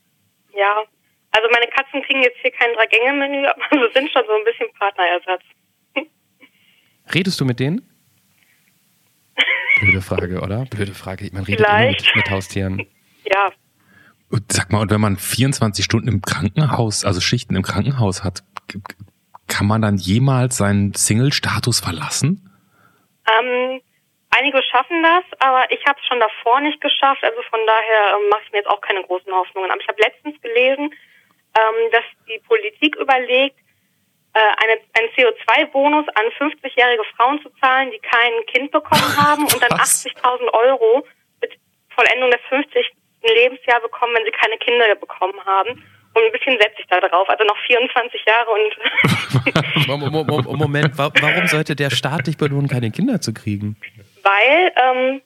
Ja, also meine Katzen kriegen jetzt hier kein Drei-Gänge-Menü, (laughs) aber wir sind schon so ein bisschen Partnerersatz. Redest du mit denen? (laughs) Blöde Frage, oder? Blöde Frage. Man redet mit, mit Haustieren. Ja, Und sag mal, und wenn man 24 Stunden im Krankenhaus, also Schichten im Krankenhaus hat, kann man dann jemals seinen Single-Status verlassen? ähm, einige schaffen das, aber ich habe es schon davor nicht geschafft. Also von daher ähm, mache ich mir jetzt auch keine großen Hoffnungen. Aber ich habe letztens gelesen, ähm, dass die Politik überlegt, äh, eine, einen CO2-Bonus an 50-jährige Frauen zu zahlen, die kein Kind bekommen (laughs) haben und dann Was? 80.000 Euro mit Vollendung des 50. Lebensjahr bekommen, wenn sie keine Kinder bekommen haben. Und ein bisschen setze ich da drauf. Also noch 24 Jahre und Mo- mo- mo- Moment, wa- warum sollte der Staat dich belohnen, keine Kinder zu kriegen? Weil, ähm,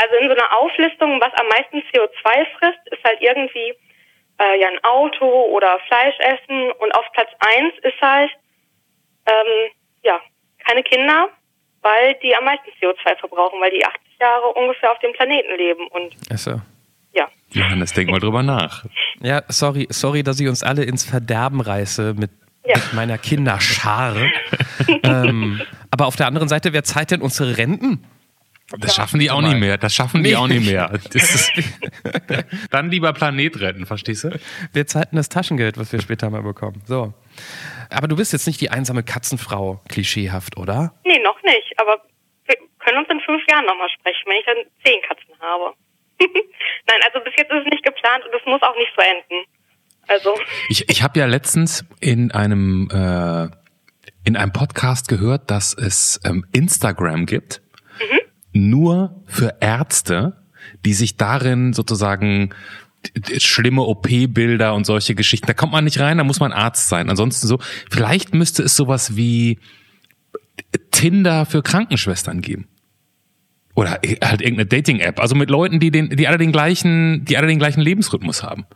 also in so einer Auflistung, was am meisten CO2 frisst, ist halt irgendwie äh, ja ein Auto oder Fleisch essen und auf Platz eins ist halt ähm, ja keine Kinder, weil die am meisten CO2 verbrauchen, weil die 80 Jahre ungefähr auf dem Planeten leben und Achso. ja. Johannes, denk mal drüber nach. Ja, sorry, sorry, dass ich uns alle ins Verderben reiße mit, Ja. mit meiner Kinderschar. (laughs) ähm, aber auf der anderen Seite, wer zahlt denn unsere Renten? Das schaffen die auch nicht mehr. Das schaffen die Nee. auch nicht mehr. (laughs) Das ist, (laughs) dann lieber Planet retten, verstehst du? Wer zahlt denn das Taschengeld, was wir später mal bekommen? So. Aber du bist jetzt nicht die einsame Katzenfrau, klischeehaft, oder? Nee, noch nicht, aber wir können uns in fünf Jahren nochmal sprechen, wenn ich dann zehn Katzen habe. (laughs) Nein, also bis jetzt ist es nicht geplant und es muss auch nicht so enden. Also, Ich, ich habe ja letztens in einem äh, in einem Podcast gehört, dass es ähm, Instagram gibt, nur für Ärzte, die sich darin sozusagen schlimme OP-Bilder und solche Geschichten, da kommt man nicht rein, da muss man Arzt sein. Ansonsten so, vielleicht müsste es sowas wie Tinder für Krankenschwestern geben. Oder halt irgendeine Dating-App, also mit Leuten, die den, die alle den gleichen, die alle den gleichen Lebensrhythmus haben.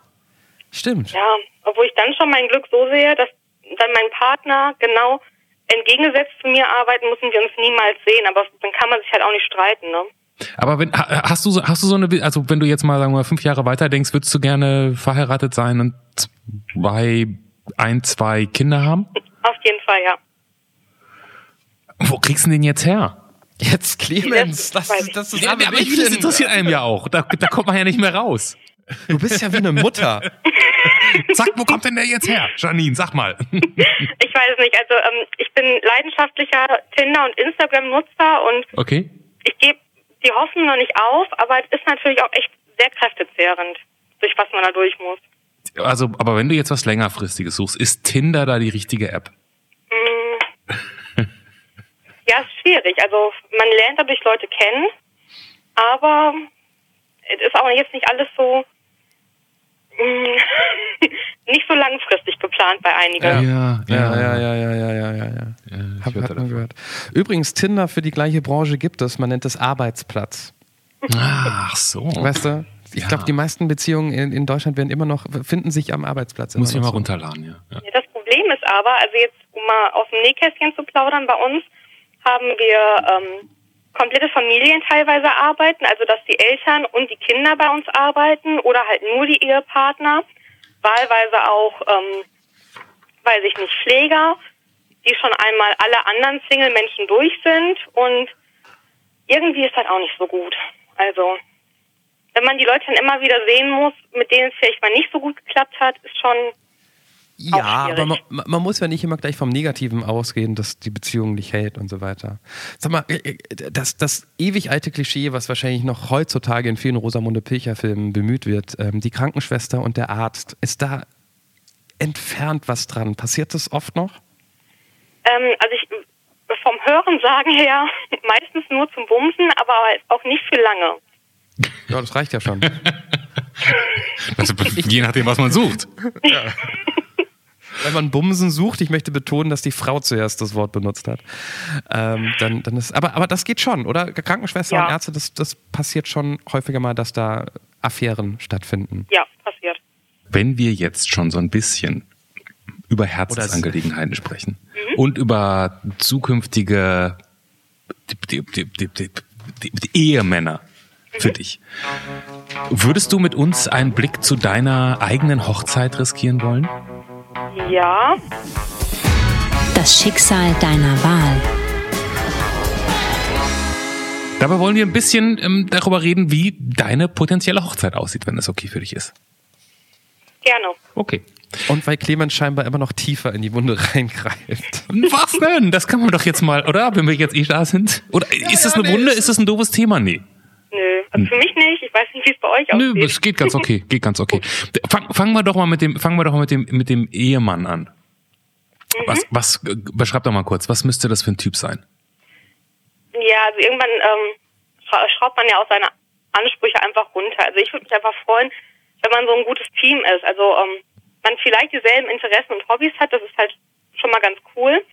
Stimmt. ja, obwohl ich dann schon mein Glück so sehe, dass dann mein Partner genau entgegengesetzt zu mir arbeiten, müssen wir uns niemals sehen, aber dann kann man sich halt auch nicht streiten, ne? Aber wenn, ha- hast du so, hast du so eine, also wenn du jetzt mal sagen wir mal fünf Jahre weiter denkst, würdest du gerne verheiratet sein und zwei, ein, zwei Kinder haben? Auf jeden Fall, ja. Wo kriegst du denn den jetzt her? Jetzt Clemens, das, ich. das ist Ja, aber ich, das interessiert einem ja auch. Da, da kommt man ja nicht mehr raus. Du bist ja wie eine Mutter. (laughs) Sag, wo kommt denn der jetzt her? Janine, sag mal. Ich weiß es nicht, also ähm, ich bin leidenschaftlicher Tinder- und Instagram-Nutzer und Okay. ich gebe die Hoffnung noch nicht auf, aber es ist natürlich auch echt sehr kräftezehrend, durch was man da durch muss. Also, aber wenn du jetzt was längerfristiges suchst, ist Tinder da die richtige App? Mm. (laughs) Ja, ist schwierig. Also man lernt dadurch Leute kennen, aber es ist auch jetzt nicht alles so (laughs) nicht so langfristig geplant bei einigen. Ja, ja, ja, ja, ja, ja, ja, ja. ja. ich Hab, hat man gehört. Übrigens, Tinder für die gleiche Branche gibt es. Man nennt es Arbeitsplatz. Ach so. Weißt du? Ich Ja. glaube, die meisten Beziehungen in, in Deutschland werden immer noch, finden sich am Arbeitsplatz. Muss ich immer mal so. runterladen, ja. ja. Ja, Das Problem ist aber, also jetzt um mal aus dem Nähkästchen zu plaudern, bei uns haben wir ähm, komplette Familien teilweise arbeiten, also dass die Eltern und die Kinder bei uns arbeiten oder halt nur die Ehepartner, wahlweise auch, ähm, weiß ich nicht, Pfleger, die schon einmal alle anderen Single-Menschen durch sind und irgendwie ist das auch nicht so gut. Also wenn man die Leute dann immer wieder sehen muss, mit denen es vielleicht mal nicht so gut geklappt hat, ist schon Ja, aber man, man muss ja nicht immer gleich vom Negativen ausgehen, dass die Beziehung nicht hält und so weiter. Sag mal, äh, äh, das, das ewig alte Klischee, was wahrscheinlich noch heutzutage in vielen Rosamunde Pilcher-Filmen bemüht wird, ähm, die Krankenschwester und der Arzt, ist da entfernt was dran? Passiert das oft noch? Ähm, also ich vom Hören sagen her (laughs) meistens nur zum Bumsen, aber auch nicht für lange. Ja, das reicht ja schon. (laughs) Also, (laughs) je nachdem, was man sucht. Wenn man Bumsen sucht, ich möchte betonen, dass die Frau zuerst das Wort benutzt hat. Ähm, dann, dann ist, aber, aber das geht schon, oder? Krankenschwester Ja. und Ärzte, das, das passiert schon häufiger mal, dass da Affären stattfinden. Ja, passiert. Wenn wir jetzt schon so ein bisschen über Herzensangelegenheiten sprechen und über zukünftige die, die, die, die, die, die Ehemänner für dich, würdest du mit uns einen Blick zu deiner eigenen Hochzeit riskieren wollen? Ja, Das Schicksal deiner Wahl. Dabei wollen wir ein bisschen ähm, darüber reden, wie deine potenzielle Hochzeit aussieht, wenn das okay für dich ist. gerne. Okay. Und weil Clemens scheinbar immer noch tiefer in die Wunde reingreift. Was denn? Das kann man doch jetzt mal, oder? Wenn wir jetzt eh da sind. Oder ist das ja, eine nee, Wunde? ist- Ist das ein doofes Thema? Nee. Nö, also für mich nicht. Ich weiß nicht, wie es bei euch Nö, aussieht. es geht ganz okay. Geht ganz okay. Fang, fangen wir doch mal mit dem, fangen wir doch mal mit dem, mit dem Ehemann an. Was, was, äh, beschreib doch mal kurz, was müsste das für ein Typ sein? Ja, also irgendwann ähm, schra- schraubt man ja auch seine Ansprüche einfach runter. Also ich würde mich einfach freuen, wenn man so ein gutes Team ist. Also ähm, man vielleicht dieselben Interessen und Hobbys hat, das ist halt schon mal ganz cool.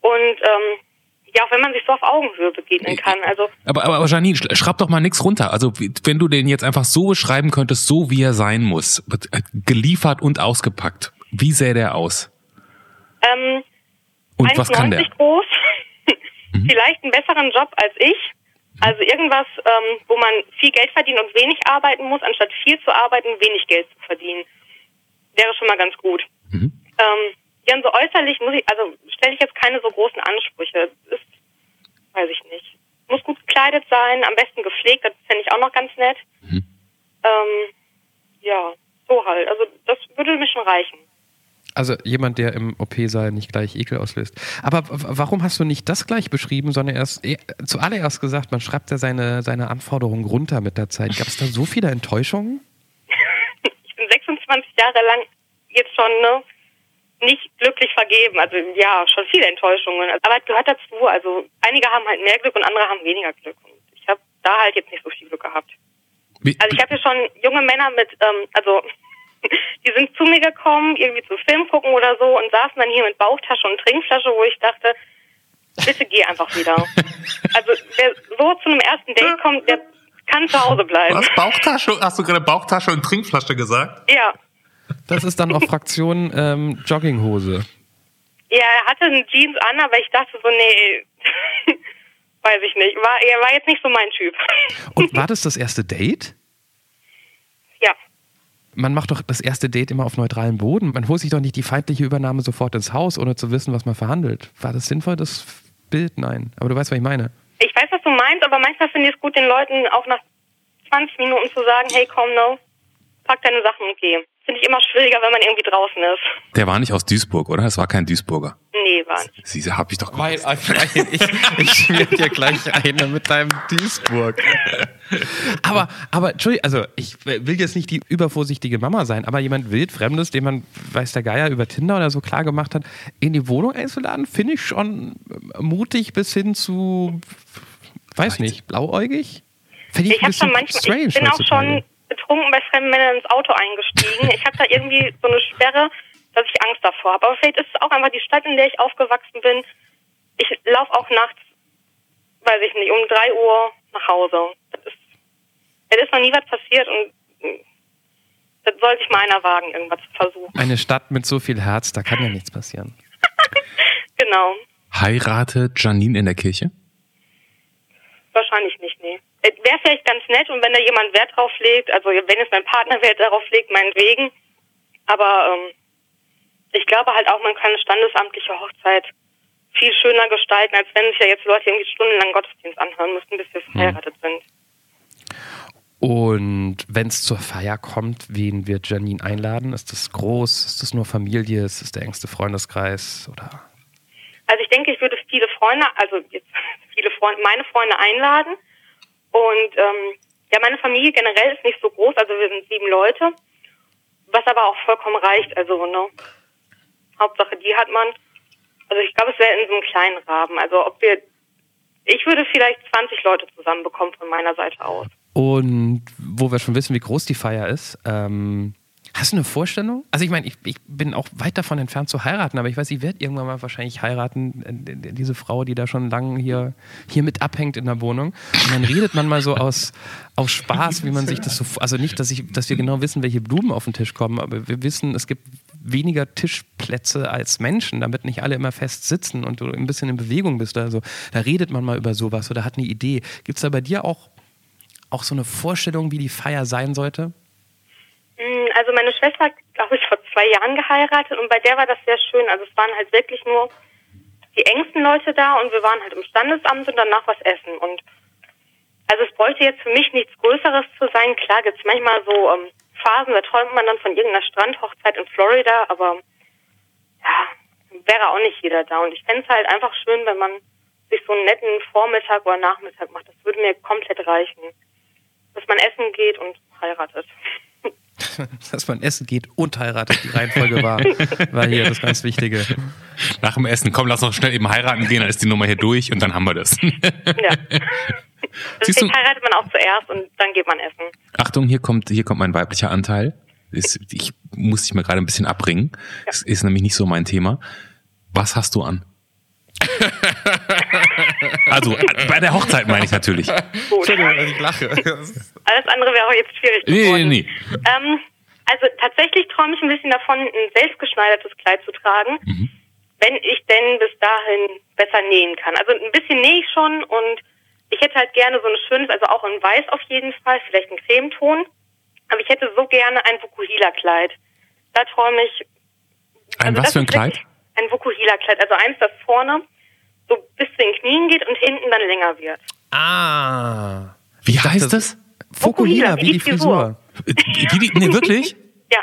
Und ähm, ja, auch wenn man sich so auf Augenhöhe begegnen kann. Also Aber, aber, aber Janine, sch- schreib doch mal nichts runter. Also, wenn du den jetzt einfach so beschreiben könntest, so wie er sein muss, äh, geliefert und ausgepackt, wie sähe der aus? ähm, Und was kann der? 1,90 groß, (laughs) vielleicht einen besseren Job als ich. Also irgendwas, ähm, wo man viel Geld verdient und wenig arbeiten muss, anstatt viel zu arbeiten, wenig Geld zu verdienen. Wäre schon mal ganz gut. Mhm. Ähm, ja, und so äußerlich muss ich, also stelle ich jetzt keine so großen Ansprüche. Ist, weiß ich nicht. Muss gut gekleidet sein, am besten gepflegt, das fände ich auch noch ganz nett. Mhm. Ähm, ja, so halt. Also das würde mir schon reichen. Also jemand, der im OP-Saal nicht gleich Ekel auslöst. Aber warum hast du nicht das gleich beschrieben, sondern erst eh, zuallererst gesagt, man schreibt ja seine, seine Anforderungen runter mit der Zeit. Gab es da so viele Enttäuschungen? (laughs) ich bin 26 Jahre lang jetzt schon ne, nicht glücklich vergeben. Also ja, schon viele Enttäuschungen. Aber es gehört dazu. Also einige haben halt mehr Glück und andere haben weniger Glück. Und ich habe da halt jetzt nicht so viel Glück gehabt. Wie, Also ich habe hier schon junge Männer mit, ähm, also (laughs) die sind zu mir gekommen, irgendwie zu Film gucken oder so und saßen dann hier mit Bauchtasche und Trinkflasche, wo ich dachte, bitte geh einfach wieder. (laughs) Also wer so zu einem ersten Date kommt, der kann zu Hause bleiben. Bauchtasche? Hast du gerade Bauchtasche und Trinkflasche gesagt? Ja. Das ist dann auch (laughs) Fraktion ähm, Jogginghose. Ja, er hatte einen Jeans an, aber ich dachte so, nee, (laughs) weiß ich nicht. War, er war jetzt nicht so mein Typ. (laughs) Und war das das erste Date? ja. Man macht doch das erste Date immer auf neutralem Boden. Man holt sich doch nicht die feindliche Übernahme sofort ins Haus, ohne zu wissen, was man verhandelt. War das sinnvoll, das Bild? Nein. Aber du weißt, was ich meine. Ich weiß, was du meinst, aber manchmal finde ich es gut, den Leuten auch nach 20 Minuten zu sagen, hey, komm, no, pack deine Sachen und geh. Finde ich immer schwieriger, wenn man irgendwie draußen ist. Der war nicht aus Duisburg, oder? Es war kein Duisburger. Nee, war nicht. Siehste, hab ich doch Weil, gewusst. ich, ich schmier dir gleich eine mit deinem Duisburg. aber, aber, Entschuldigung, also ich will jetzt nicht die übervorsichtige Mama sein, aber jemand wildfremdes, den man, weiß der Geier, über Tinder oder so klar gemacht hat, in die Wohnung einzuladen, finde ich schon mutig bis hin zu, weiß nicht, blauäugig? Finde ich, ich, ein bisschen manchmal, strange ich bin auch schon betrunken bei fremden Männern ins Auto eingestiegen. ich habe da irgendwie so eine Sperre, dass ich Angst davor habe. Aber vielleicht ist es auch einfach die Stadt, in der ich aufgewachsen bin. Ich laufe auch nachts, weiß ich nicht, um drei Uhr nach Hause. Das ist, es ist noch nie was passiert und hm, das sollte ich mal einer wagen, irgendwas zu versuchen. Eine Stadt mit so viel Herz, da kann ja nichts passieren. (laughs) genau. Heiratet Janine in der Kirche? Wahrscheinlich nicht. Wäre vielleicht ganz nett und wenn da jemand Wert drauf legt, also wenn es mein Partner (laughs) Wert darauf legt, meinetwegen. Aber ähm, ich glaube halt auch, man kann eine standesamtliche Hochzeit viel schöner gestalten, als wenn sich ja jetzt Leute irgendwie stundenlang Gottesdienst anhören müssten, bis wir hm. verheiratet hm. sind. Und wenn es zur Feier kommt, wen wird Janine einladen? Ist das groß? Ist das nur Familie? Ist das der engste Freundeskreis? Oder? Also ich denke, ich würde viele Freunde, also jetzt (laughs) viele Freunde, meine Freunde einladen. Und ähm, ja, meine Familie generell ist nicht so groß, also wir sind sieben Leute, was aber auch vollkommen reicht. Also ne, Hauptsache die hat man. Also ich glaube, es wäre in so einem kleinen Rahmen. Also ob wir, ich würde vielleicht 20 Leute zusammenbekommen von meiner Seite aus. Und wo wir schon wissen, wie groß die Feier ist, ähm, Hast du eine Vorstellung? Also ich meine, ich, ich, bin auch weit davon entfernt zu heiraten, aber ich weiß, ich werde irgendwann mal wahrscheinlich heiraten, äh, diese Frau, die da schon lange hier, hier mit abhängt in der Wohnung. Und dann redet man mal so aus, aus Spaß, wie man sich das so, also nicht, dass, ich, dass wir genau wissen, welche Blumen auf den Tisch kommen, aber wir wissen, es gibt weniger Tischplätze als Menschen, damit nicht alle immer fest sitzen und du ein bisschen in Bewegung bist. Also da redet man mal über sowas oder hat eine Idee. Gibt es da bei dir auch, auch so eine Vorstellung, wie die Feier sein sollte? Mm, also meine Schwester hat, glaube ich, vor zwei Jahren geheiratet und bei der war das sehr schön. Also es waren halt wirklich nur die engsten Leute da und wir waren halt im Standesamt und danach was essen. Und also es bräuchte jetzt für mich nichts Größeres zu sein. Klar gibt es manchmal so ähm, Phasen, da träumt man dann von irgendeiner Strandhochzeit in Florida, aber ja, wäre auch nicht jeder da. Und ich fände es halt einfach schön, wenn man sich so einen netten Vormittag oder Nachmittag macht. Das würde mir komplett reichen. Dass man essen geht und heiratet. (laughs) dass man essen geht und heiratet. Die Reihenfolge war, war hier das ganz Wichtige. Nach dem Essen, komm, lass noch schnell eben heiraten gehen, dann ist die Nummer hier durch und dann haben wir das. Ja. (laughs) Deswegen heiratet man auch zuerst und dann geht man essen. Achtung, hier kommt, hier kommt mein weiblicher Anteil. Ist, ich muss dich mal gerade ein bisschen abbringen. Ja. Das ist nämlich nicht so mein Thema. Was hast du an? (laughs) also bei der Hochzeit meine ich natürlich. Gut. Entschuldigung, ich lache. Alles andere wäre auch jetzt schwierig geworden. Nee, nee, nee. Ähm, also tatsächlich träume ich ein bisschen davon, ein selbstgeschneidertes Kleid zu tragen, mhm. wenn ich denn bis dahin besser nähen kann. Also ein bisschen nähe ich schon und ich hätte halt gerne so ein schönes, also auch in weiß auf jeden Fall, vielleicht ein Cremeton. Aber ich hätte so gerne ein Vokuhila-Kleid. Da träume ich. Ein also was für ein Kleid? Ein Vokuhila-Kleid, also eins, das vorne so bis zu den Knien geht und hinten dann länger wird. Ah. Wie heißt das? Fokuhila, wie, wie die Frisur. Frisur. Äh, wie die, nee, wirklich? (laughs) ja.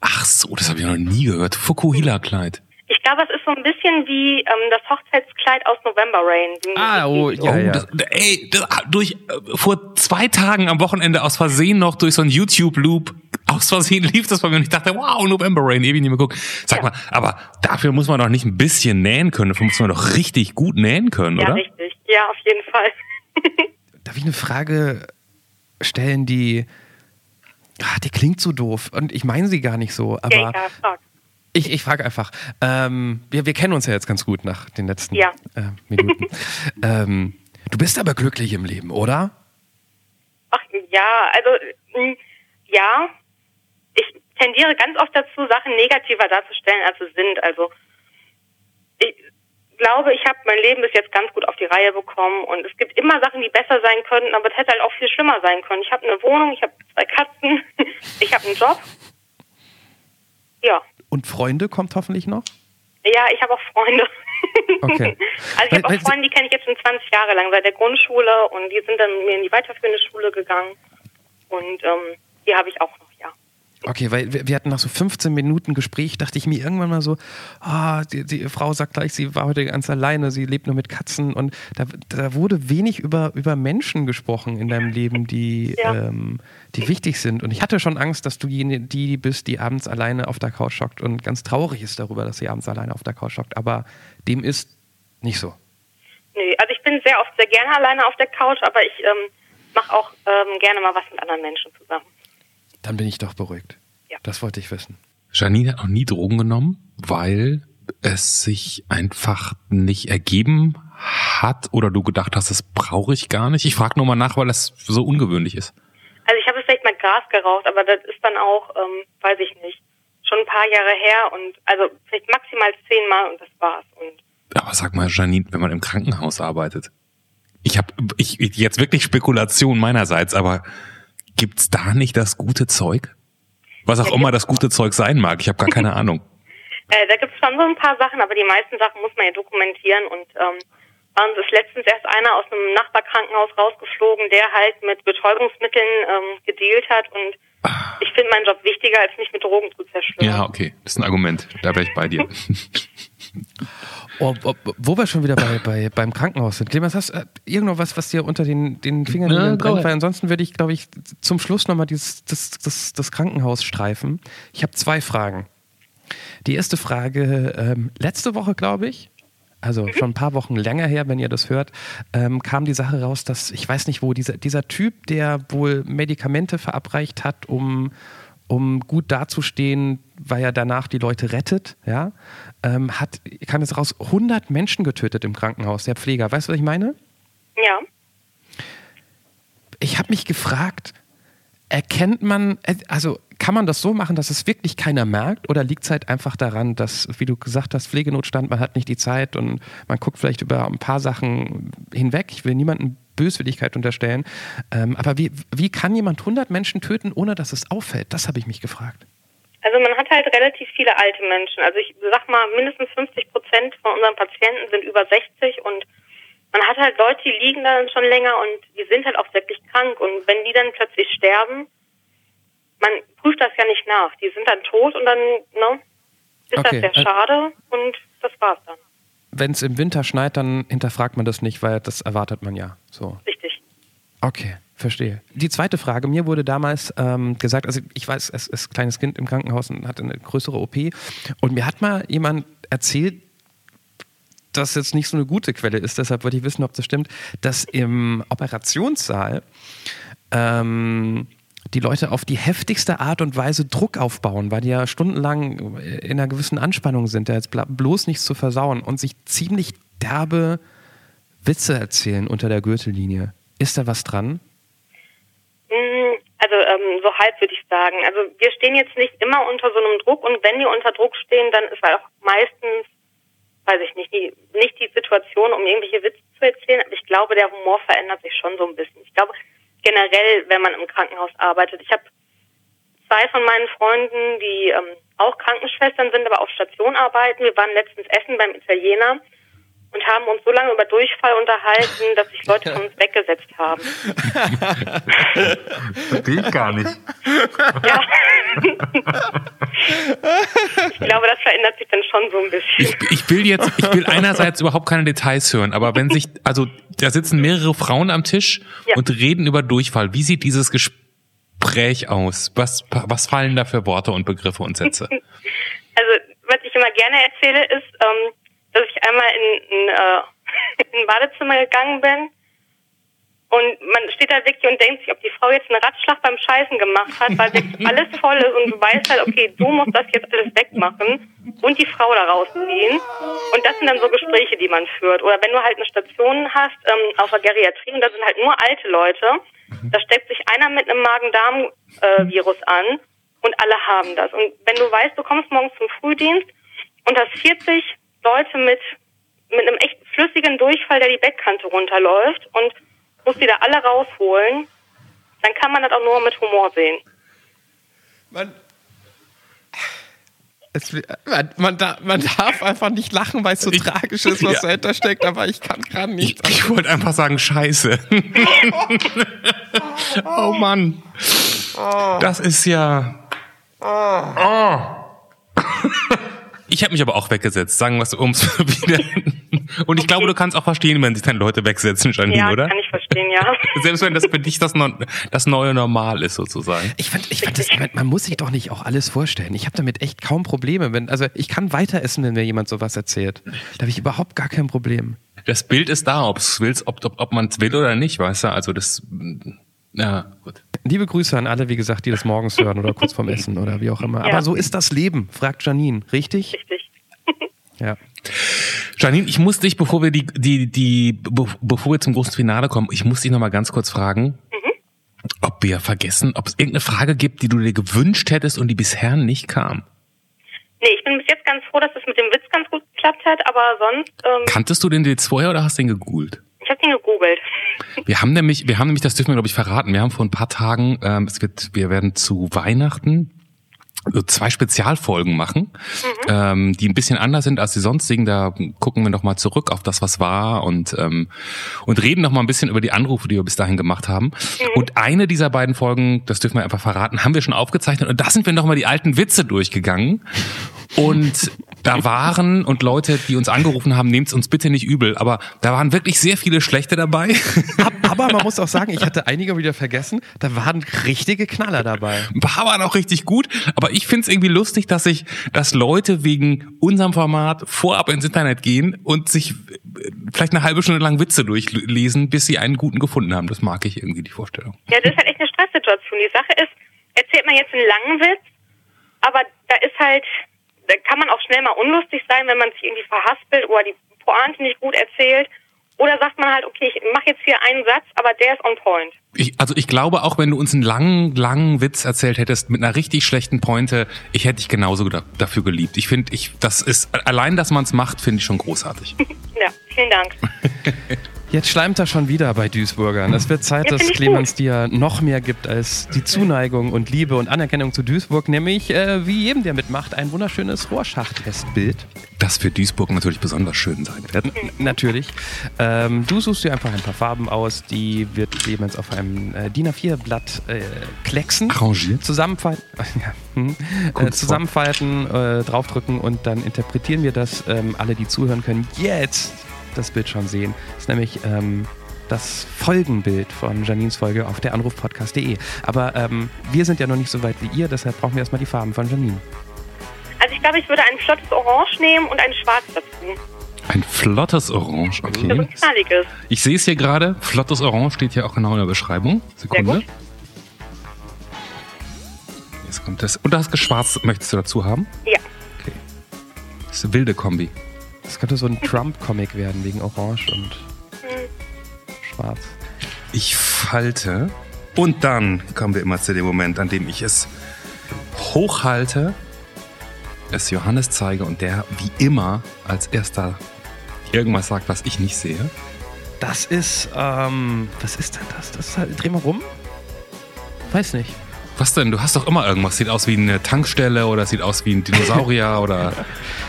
Ach so, das habe ich noch nie gehört. Fukuhila-Kleid. Ich glaube, es ist so ein bisschen wie ähm, das Hochzeitskleid aus November Rain. Ah, oh, ja, oh, ja. Das, ey, das, durch äh, vor zwei Tagen am Wochenende aus Versehen noch durch so ein YouTube-Loop aus Versehen lief das bei mir und ich dachte, wow, November Rain, ewig nicht mehr geguckt. Sag ja. mal, aber dafür muss man doch nicht ein bisschen nähen können, dafür muss man doch richtig gut nähen können, ja, oder? Ja, richtig. Ja, auf jeden Fall. (laughs) Darf ich eine Frage stellen, die, ach, die klingt so doof und ich meine sie gar nicht so, aber ja, ja, frag. Ich, ich frage einfach. Ähm, wir, wir kennen uns ja jetzt ganz gut nach den letzten ja. äh, Minuten. (laughs) ähm, du bist aber glücklich im Leben, oder? Ach ja, also hm, ja. Ich tendiere ganz oft dazu, Sachen negativer darzustellen, als sie sind. Also ich glaube, ich habe mein Leben bis jetzt ganz gut auf die Reihe bekommen und es gibt immer Sachen, die besser sein könnten, aber es hätte halt auch viel schlimmer sein können. Ich habe eine Wohnung, ich habe zwei Katzen, (laughs) ich habe einen Job. Ja. Und Freunde kommt hoffentlich noch? Ja, ich habe auch Freunde. (laughs) Okay. also ich habe auch Freunde, die kenne ich jetzt schon 20 Jahre lang, seit der Grundschule und die sind dann mit mir in die weiterführende Schule gegangen. Und ähm, die habe ich auch noch. Okay, weil wir, wir hatten nach so 15 Minuten Gespräch, dachte ich mir irgendwann mal so, ah, die, die Frau sagt gleich, sie war heute ganz alleine, sie lebt nur mit Katzen und da, da wurde wenig über, über Menschen gesprochen in deinem Leben, die, Ja. ähm, die wichtig sind. Und ich hatte schon Angst, dass du die, die bist, die abends alleine auf der Couch hockt und ganz traurig ist darüber, dass sie abends alleine auf der Couch hockt. Aber dem ist nicht so. Nee, also ich bin sehr oft sehr gerne alleine auf der Couch, aber ich ähm, mache auch ähm, gerne mal was mit anderen Menschen zusammen. Dann bin ich doch beruhigt. Ja. Das wollte ich wissen. Janine hat noch nie Drogen genommen, weil es sich einfach nicht ergeben hat oder du gedacht hast, das brauche ich gar nicht. Ich frage nur mal nach, weil das so ungewöhnlich ist. Also ich habe vielleicht mal Gras geraucht, aber das ist dann auch, ähm, weiß ich nicht, schon ein paar Jahre her und also vielleicht maximal zehnmal und das war's. Und Aber sag mal, Janine, wenn man im Krankenhaus arbeitet, ich habe ich, jetzt wirklich Spekulation meinerseits, aber gibt's da nicht das gute Zeug? Was auch immer das gute Zeug sein mag, ich habe gar keine (laughs) Ahnung. äh, da gibt's schon so ein paar Sachen, aber die meisten Sachen muss man ja dokumentieren und ähm, bei uns ist letztens erst einer aus einem Nachbarkrankenhaus rausgeflogen, der halt mit Betäubungsmitteln ähm, gedealt hat und ich finde meinen Job wichtiger, als mich mit Drogen zu zerstören. Ja, okay, das ist ein Argument. Da wäre ich bei dir. (laughs) (laughs) Oh, oh, wo wir schon wieder bei, bei, beim Krankenhaus sind. Clemens, hast du äh, irgendwo was, was dir unter den, den Fingern Ja, brennt? Weil ansonsten würde ich, glaube ich, zum Schluss nochmal dieses, das, das, das Krankenhaus streifen. Ich habe zwei Fragen. Die erste Frage, ähm, letzte Woche, glaube ich, also schon ein paar Wochen länger her, wenn ihr das hört, ähm, kam die Sache raus, dass, ich weiß nicht wo, dieser, dieser Typ, der wohl Medikamente verabreicht hat, um, um gut dazustehen, weil er danach die Leute rettet, ja, ähm, hat, kam jetzt raus, 100 Menschen getötet im Krankenhaus, der Pfleger. Weißt du, was ich meine? Ja. Ich habe mich gefragt, erkennt man, äh, also kann man das so machen, dass es wirklich keiner merkt oder liegt es halt einfach daran, dass, wie du gesagt hast, Pflegenotstand, man hat nicht die Zeit und man guckt vielleicht über ein paar Sachen hinweg. Ich will niemandem Böswilligkeit unterstellen. Ähm, aber wie, wie kann jemand 100 Menschen töten, ohne dass es auffällt? Das habe ich mich gefragt. Also man hat halt relativ viele alte Menschen. Also ich sag mal, mindestens 50 Prozent von unseren Patienten sind über 60 und man hat halt Leute, die liegen dann schon länger und die sind halt auch wirklich krank und wenn die dann plötzlich sterben, man prüft das ja nicht nach. Die sind dann tot und dann, ne, ist Okay, das sehr äh, schade und das war's dann. Wenn es im Winter schneit, dann hinterfragt man das nicht, weil das erwartet man ja. So. Richtig. Okay, verstehe. Die zweite Frage, mir wurde damals ähm, gesagt, also ich weiß, es ist ein kleines Kind im Krankenhaus und hatte eine größere OP und mir hat mal jemand erzählt, das jetzt nicht so eine gute Quelle ist, deshalb wollte ich wissen, ob das stimmt, dass im Operationssaal ähm, die Leute auf die heftigste Art und Weise Druck aufbauen, weil die ja stundenlang in einer gewissen Anspannung sind, da jetzt bloß nichts zu versauen und sich ziemlich derbe Witze erzählen unter der Gürtellinie. Ist da was dran? Mm, Also ähm, so halb würde ich sagen. Also wir stehen jetzt nicht immer unter so einem Druck und wenn wir unter Druck stehen, dann ist halt auch meistens, weiß ich nicht, die, nicht die Situation, um irgendwelche Witze zu erzählen, aber ich glaube, der Humor verändert sich schon so ein bisschen. Ich glaube generell, wenn man im Krankenhaus arbeitet. Ich habe zwei von meinen Freunden, die ähm, auch Krankenschwestern sind, aber auf Station arbeiten. Wir waren letztens essen beim Italiener und haben uns so lange über Durchfall unterhalten, dass sich Leute von uns weggesetzt haben. (laughs) Verstehe ich gar nicht. Ja. ich glaube, das verändert sich dann schon so ein bisschen. Ich, ich will jetzt, ich will einerseits überhaupt keine Details hören, aber wenn sich, also da sitzen mehrere Frauen am Tisch Ja. und reden über Durchfall. Wie sieht dieses Gespräch aus? Was, was fallen da für Worte und Begriffe und Sätze? (laughs) Also, was ich immer gerne erzähle, ist, ähm, dass ich einmal in, in, äh, (laughs) in ein Badezimmer gegangen bin und man steht da wirklich und denkt sich, ob die Frau jetzt einen Ratschlag beim Scheißen gemacht hat, weil wirklich (laughs) alles voll ist und du weißt halt, okay, du musst das jetzt alles wegmachen und die Frau da rausziehen. Und das sind dann so Gespräche, die man führt. Oder wenn du halt eine Station hast ähm, auf der Geriatrie und da sind halt nur alte Leute, da steckt sich einer mit einem Magen-Darm-Virus an und alle haben das. Und wenn du weißt, du kommst morgens zum Frühdienst und hast 40 Leute mit, mit einem echt flüssigen Durchfall, der die Bettkante runterläuft und musst die da alle rausholen, dann kann man das auch nur mit Humor sehen. Man, es, man, man, da, man darf einfach nicht lachen, weil es so Ich- tragisch ist, was ja. dahinter steckt, aber ich kann gerade Ich, nicht. ich wollte einfach sagen, scheiße. (laughs) oh Mann. Das ist ja. Oh. (laughs) Ich habe mich aber auch weggesetzt, sagen wir es ums (laughs) wieder. Und ich glaube, du kannst auch verstehen, wenn sich dann Leute wegsetzen, Janine, Ja, oder? kann ich verstehen, ja. (laughs) Selbst wenn das für dich das, no das neue Normal ist, sozusagen. Ich fand, ich fand das, man, man muss sich doch nicht auch alles vorstellen. Ich habe damit echt kaum Probleme. Wenn, also ich kann weiter essen, wenn mir jemand sowas erzählt. Da habe ich überhaupt gar kein Problem. Das Bild ist da, ob's willst, ob, ob, ob man es will oder nicht, weißt du? Also das, ja, gut. Liebe Grüße an alle, wie gesagt, die das morgens hören oder kurz vorm Essen oder wie auch immer. Ja. Aber so ist das Leben, fragt Janine. Richtig? Richtig. Ja. Janine, ich muss dich, bevor wir die, die, die, be- bevor wir zum großen Finale kommen, ich muss dich noch mal ganz kurz fragen, ob wir vergessen, ob es irgendeine Frage gibt, die du dir gewünscht hättest und die bisher nicht kam. Nee, ich bin bis jetzt ganz froh, dass es mit dem Witz ganz gut geklappt hat, aber sonst, ähm, Kanntest du den jetzt vorher oder hast du den gegoogelt? Ich habe den gegoogelt. (laughs) Wir haben nämlich, wir haben nämlich, das dürfen wir glaube ich verraten. Wir haben vor ein paar Tagen, ähm, es wird, wir werden zu Weihnachten so zwei Spezialfolgen machen, ähm, die ein bisschen anders sind als die sonstigen. Da gucken wir noch mal zurück auf das, was war und ähm, und reden noch mal ein bisschen über die Anrufe, die wir bis dahin gemacht haben. Und eine dieser beiden Folgen, das dürfen wir einfach verraten, haben wir schon aufgezeichnet und da sind wir noch mal die alten Witze durchgegangen. Und da waren, und Leute, die uns angerufen haben, nehmt's uns bitte nicht übel, aber da waren wirklich sehr viele schlechte dabei. Ab- Aber man muss auch sagen, ich hatte einige wieder vergessen. Da waren richtige Knaller dabei. Ein paar waren auch richtig gut, aber ich find's irgendwie lustig, dass sich, dass Leute wegen unserem Format vorab ins Internet gehen und sich äh, vielleicht eine halbe Stunde lang Witze durchlesen, bis sie einen guten gefunden haben. Das mag ich irgendwie, die Vorstellung. Ja, das ist halt echt eine Stresssituation. Die Sache ist, erzählt man jetzt einen langen Witz, aber da ist halt, da kann man auch schnell mal unlustig sein, wenn man sich irgendwie verhaspelt oder die Pointe nicht gut erzählt. Oder sagt man halt, okay, ich mache jetzt hier einen Satz, aber der ist on point. Ich, also ich glaube, auch wenn du uns einen langen, langen Witz erzählt hättest mit einer richtig schlechten Pointe, ich hätte dich genauso da, dafür geliebt. Ich finde, ich, das ist, allein, dass man's macht, finde ich schon großartig. (laughs) Ja, vielen Dank. (laughs) Jetzt schleimt er schon wieder bei Duisburgern. Es wird Zeit, dass Clemens dir noch mehr gibt als die Zuneigung und Liebe und Anerkennung zu Duisburg, nämlich, äh, wie jedem, der mitmacht, ein wunderschönes Rohrschachtfestbild. Das für Duisburg natürlich besonders schön sein wird. N- Natürlich. Ähm, du suchst dir einfach ein paar Farben aus, die wird Clemens auf einem äh, DIN A4-Blatt äh, klecksen. Arrangiert. Zusammenfalten, (laughs) hm, äh, zusammenfalten, äh, draufdrücken und dann interpretieren wir das. Ähm, alle, die zuhören, können jetzt das Bild schon sehen. Das ist nämlich ähm, das Folgenbild von Janines Folge auf der Anrufpodcast.de. Aber ähm, wir sind ja noch nicht so weit wie ihr, deshalb brauchen wir erstmal die Farben von Janine. Also ich glaube, ich würde ein flottes Orange nehmen und ein Schwarz dazu. Ein flottes Orange, Das okay. Ich sehe es hier gerade. Flottes Orange steht hier auch genau in der Beschreibung. Sekunde. gut. Jetzt kommt das. Und das Schwarz möchtest du dazu haben? Ja. Okay. Das ist eine wilde Kombi. Das könnte so ein Trump-Comic werden, wegen Orange und Schwarz. Ich falte. Und dann kommen wir immer zu dem Moment, an dem ich es hochhalte, es Johannes zeige und der wie immer als erster irgendwas sagt, was ich nicht sehe. Das ist, ähm, was ist denn das? Das ist halt, dreh mal rum. Weiß nicht. Was denn? Du hast doch immer irgendwas. Sieht aus wie eine Tankstelle oder sieht aus wie ein Dinosaurier (laughs) oder.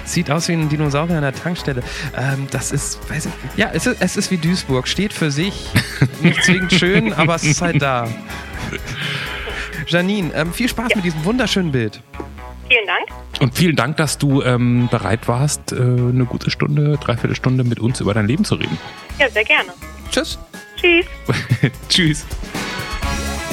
Sieht aus wie ein Dinosaurier an der Tankstelle. Ähm, das ist, weiß ich, ja, es ist, es ist wie Duisburg. Steht für sich. Nicht zwingend schön, (laughs) aber es ist halt da. Janine, ähm, viel Spaß mit diesem wunderschönen Bild. Vielen Dank. Und vielen Dank, dass du ähm, bereit warst, äh, eine gute Stunde, dreiviertel Stunde mit uns über dein Leben zu reden. Ja, sehr gerne. Tschüss. Tschüss. (laughs) Tschüss.